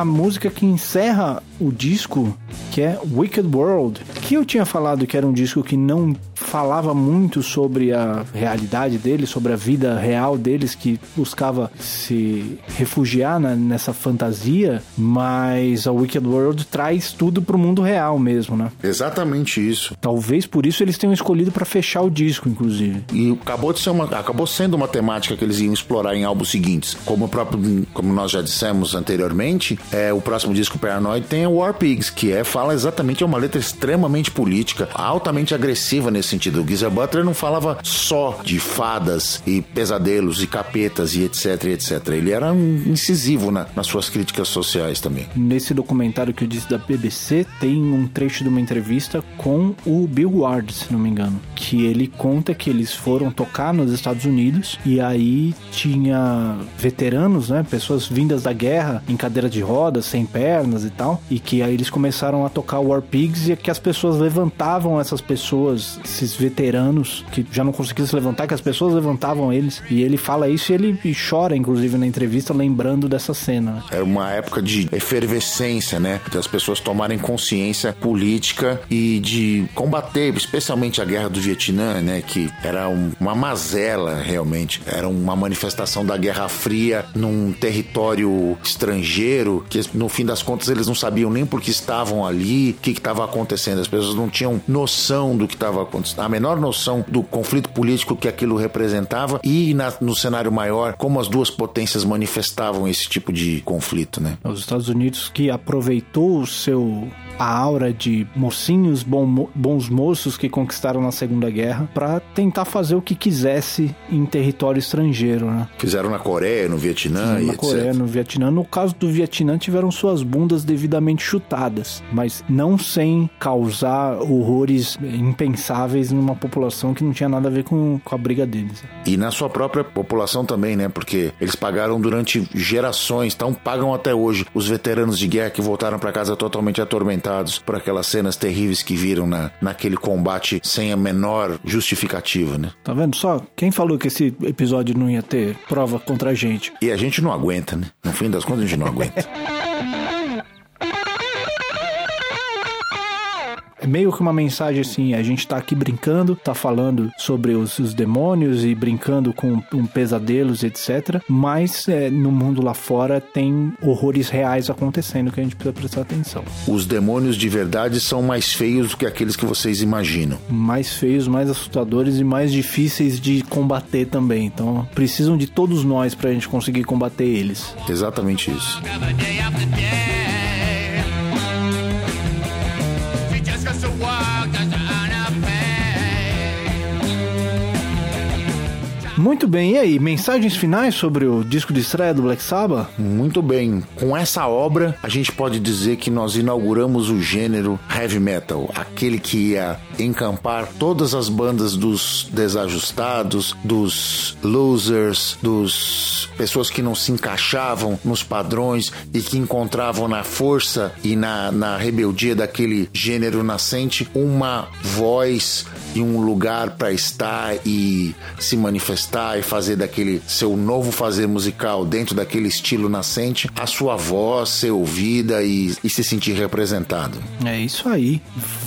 A música que encerra o disco, que é Wicked World, que eu tinha falado que era um disco que não falava muito sobre a realidade deles, sobre a vida real deles, que buscava se refugiar na- nessa fantasia, mas a Wicked World traz tudo pro mundo real mesmo, né? Exatamente isso. Talvez por isso eles tenham escolhido para fechar o disco, inclusive. E acabou, de ser uma, acabou sendo uma temática que eles iam explorar em álbuns seguintes. Como, o próprio, como nós já dissemos anteriormente, é, o próximo disco Paranoid tem o War Pigs, que é, fala exatamente, é uma letra extremamente política, altamente agressiva nesse sentido. O Butler não falava só de fadas e pesadelos e capetas e etc, etc. Ele era incisivo na- nas suas críticas sociais também. Nesse documentário que eu disse da BBC, tem um trecho de uma entrevista com o Bill Ward, se não me engano, que ele conta que eles foram tocar nos Estados Unidos e aí tinha veteranos, né, pessoas vindas da guerra em cadeira de rodas, sem pernas e tal, e que aí eles começaram a tocar War Pigs e que as pessoas levantavam essas pessoas, esses veteranos que já não conseguiam se levantar, que as pessoas levantavam eles. E ele fala isso e ele chora inclusive na entrevista lembrando dessa cena. Era uma época de efervescência, né, das pessoas tomarem consciência política e de combater, especialmente a guerra do Vietnã, né, que era um, uma mazela realmente, era uma manifestação da Guerra Fria num território estrangeiro, que no fim das contas eles não sabiam nem por que estavam ali, o que estava acontecendo, as pessoas não tinham noção do que estava acontecendo, a menor noção do conflito político que aquilo representava e na, no cenário maior, como as duas potências manifestavam esse tipo de conflito, né? Os Estados Unidos que aproveitou o seu a aura de mocinhos bom, bons moços que conquistaram na Segunda Guerra para tentar fazer o que quisesse em território estrangeiro, né? Fizeram na Coreia, no Vietnã Fizeram e na etc. Coreia, no Vietnã. No caso do Vietnã, tiveram suas bundas devidamente chutadas, mas não sem causar horrores impensáveis numa população que não tinha nada a ver com, com a briga deles. E na sua própria população também, né? Porque eles pagaram durante gerações, então pagam até hoje os veteranos de guerra que voltaram para casa totalmente atormentados por aquelas cenas terríveis que viram na, naquele combate sem a menor justificativa, né? Tá vendo só? Quem falou que esse episódio não ia ter prova contra a gente? E a gente não aguenta, né? No fim das contas, a gente não aguenta. É meio que uma mensagem assim, a gente tá aqui brincando, tá falando sobre os, os demônios e brincando com, com pesadelos, etc. Mas é, no mundo lá fora tem horrores reais acontecendo que a gente precisa prestar atenção. Os demônios de verdade são mais feios do que aqueles que vocês imaginam. Mais feios, mais assustadores e mais difíceis de combater também. Então precisam de todos nós pra gente conseguir combater eles. Exatamente isso. so what? Muito bem, e aí, mensagens finais sobre o disco de estreia do Black Sabbath? Muito bem. Com essa obra, a gente pode dizer que nós inauguramos o gênero heavy metal, aquele que ia encampar todas as bandas dos desajustados, dos losers, dos pessoas que não se encaixavam nos padrões e que encontravam na força e na, na rebeldia daquele gênero nascente uma voz e um lugar para estar e se manifestar e fazer daquele seu novo fazer musical dentro daquele estilo nascente, a sua voz ser ouvida e, e se sentir representado. É isso aí.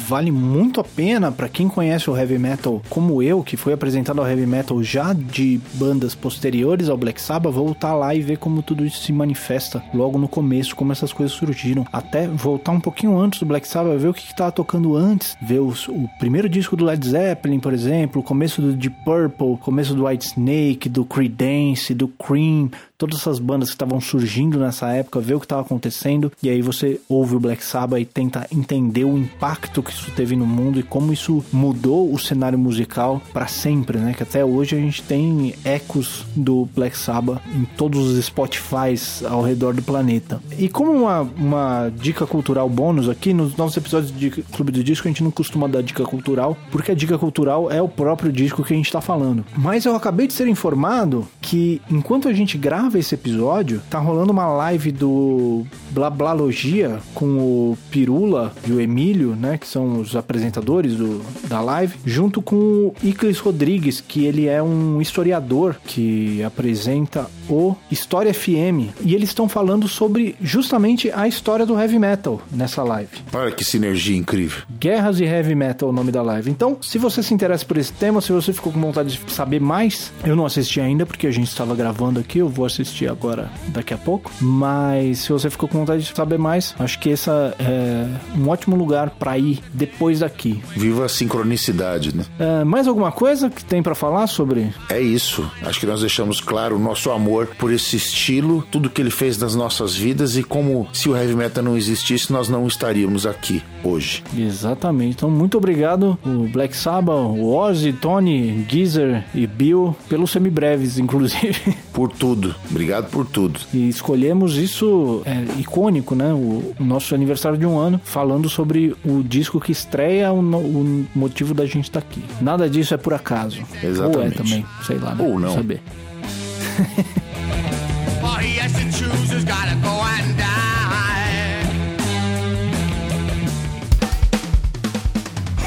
Vale muito a pena para quem conhece o heavy metal como eu, que foi apresentado ao heavy metal já de bandas posteriores ao Black Sabbath, voltar lá e ver como tudo isso se manifesta logo no começo, como essas coisas surgiram. Até voltar um pouquinho antes do Black Sabbath, ver o que estava tocando antes, ver os- o primeiro disco do Led Zeppelin, por exemplo, o começo do Deep Purple, começo do White Snake, do Creedence, do Cream, todas essas bandas que estavam surgindo nessa época, ver o que estava acontecendo, e aí você ouve o Black Sabbath e tenta entender o impacto que isso teve no mundo e como isso mudou o cenário musical para sempre, né? Que até hoje a gente tem ecos do Black Sabbath em todos os Spotifys ao redor do planeta. E como uma, uma dica cultural bônus aqui, nos nossos episódios de Clube do Disco a gente não costuma dar dica cultural, porque a dica cultural é o próprio disco que a gente tá falando. Mas eu acabei de ser informado que enquanto a gente grava esse episódio, tá rolando uma live do Blablalogia com o Pirula e o Emílio, né, que são os apresentadores do, da live, junto com o Iclis Rodrigues, que ele é um historiador que apresenta o História FM, e eles estão falando sobre justamente a história do heavy metal nessa live. Olha que sinergia incrível. Guerras e Heavy Metal é o nome da live. Então, se você se interessa por esse tema, se você ficou com vontade de saber mais, eu não assisti ainda porque a gente estava gravando aqui, eu vou assistir agora daqui a pouco. Mas se você ficou com vontade de saber mais, acho que esse é um ótimo lugar para ir depois daqui. Viva a sincronicidade, né? É, mais alguma coisa que tem para falar sobre? É isso. Acho que nós deixamos claro o nosso amor por esse estilo, tudo que ele fez nas nossas vidas e como se o heavy metal não existisse, nós não estaríamos aqui hoje. Exatamente. Então, muito obrigado, o Black Sabbath, o Ozzy, Tony, Geezer e Bill, pelos semibreves, inclusive. Por tudo. Obrigado por tudo. E escolhemos isso é, e icônico, né? O, o nosso aniversário de um ano, falando sobre o disco que estreia o, o motivo da gente estar tá aqui. Nada disso é por acaso. Exatamente. Ou é também, sei lá, né? Ou não. Saber.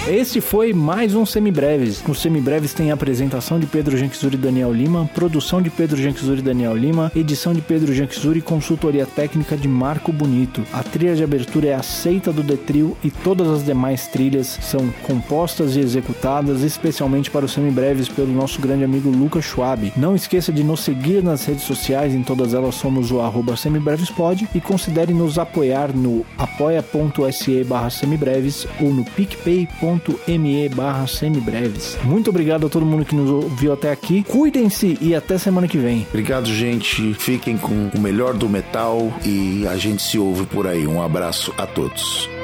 Esse foi mais um Semibreves. No Semibreves tem a apresentação de Pedro Janquizuri e Daniel Lima, produção de Pedro Janquizuri e Daniel Lima, edição de Pedro Janquizuri e consultoria técnica de Marco Bonito. A trilha de abertura é aceita do Detril e todas as demais trilhas são compostas e executadas especialmente para os Semibreves pelo nosso grande amigo Lucas Schwab. Não esqueça de nos seguir nas redes sociais, em todas elas somos o arroba semibrevespod e considere nos apoiar no apoia.se barra semibreves ou no picpay.com me barra semibreves. Muito obrigado a todo mundo que nos ouviu até aqui. Cuidem-se e até semana que vem. Obrigado, gente. Fiquem com o melhor do metal e a gente se ouve por aí. Um abraço a todos.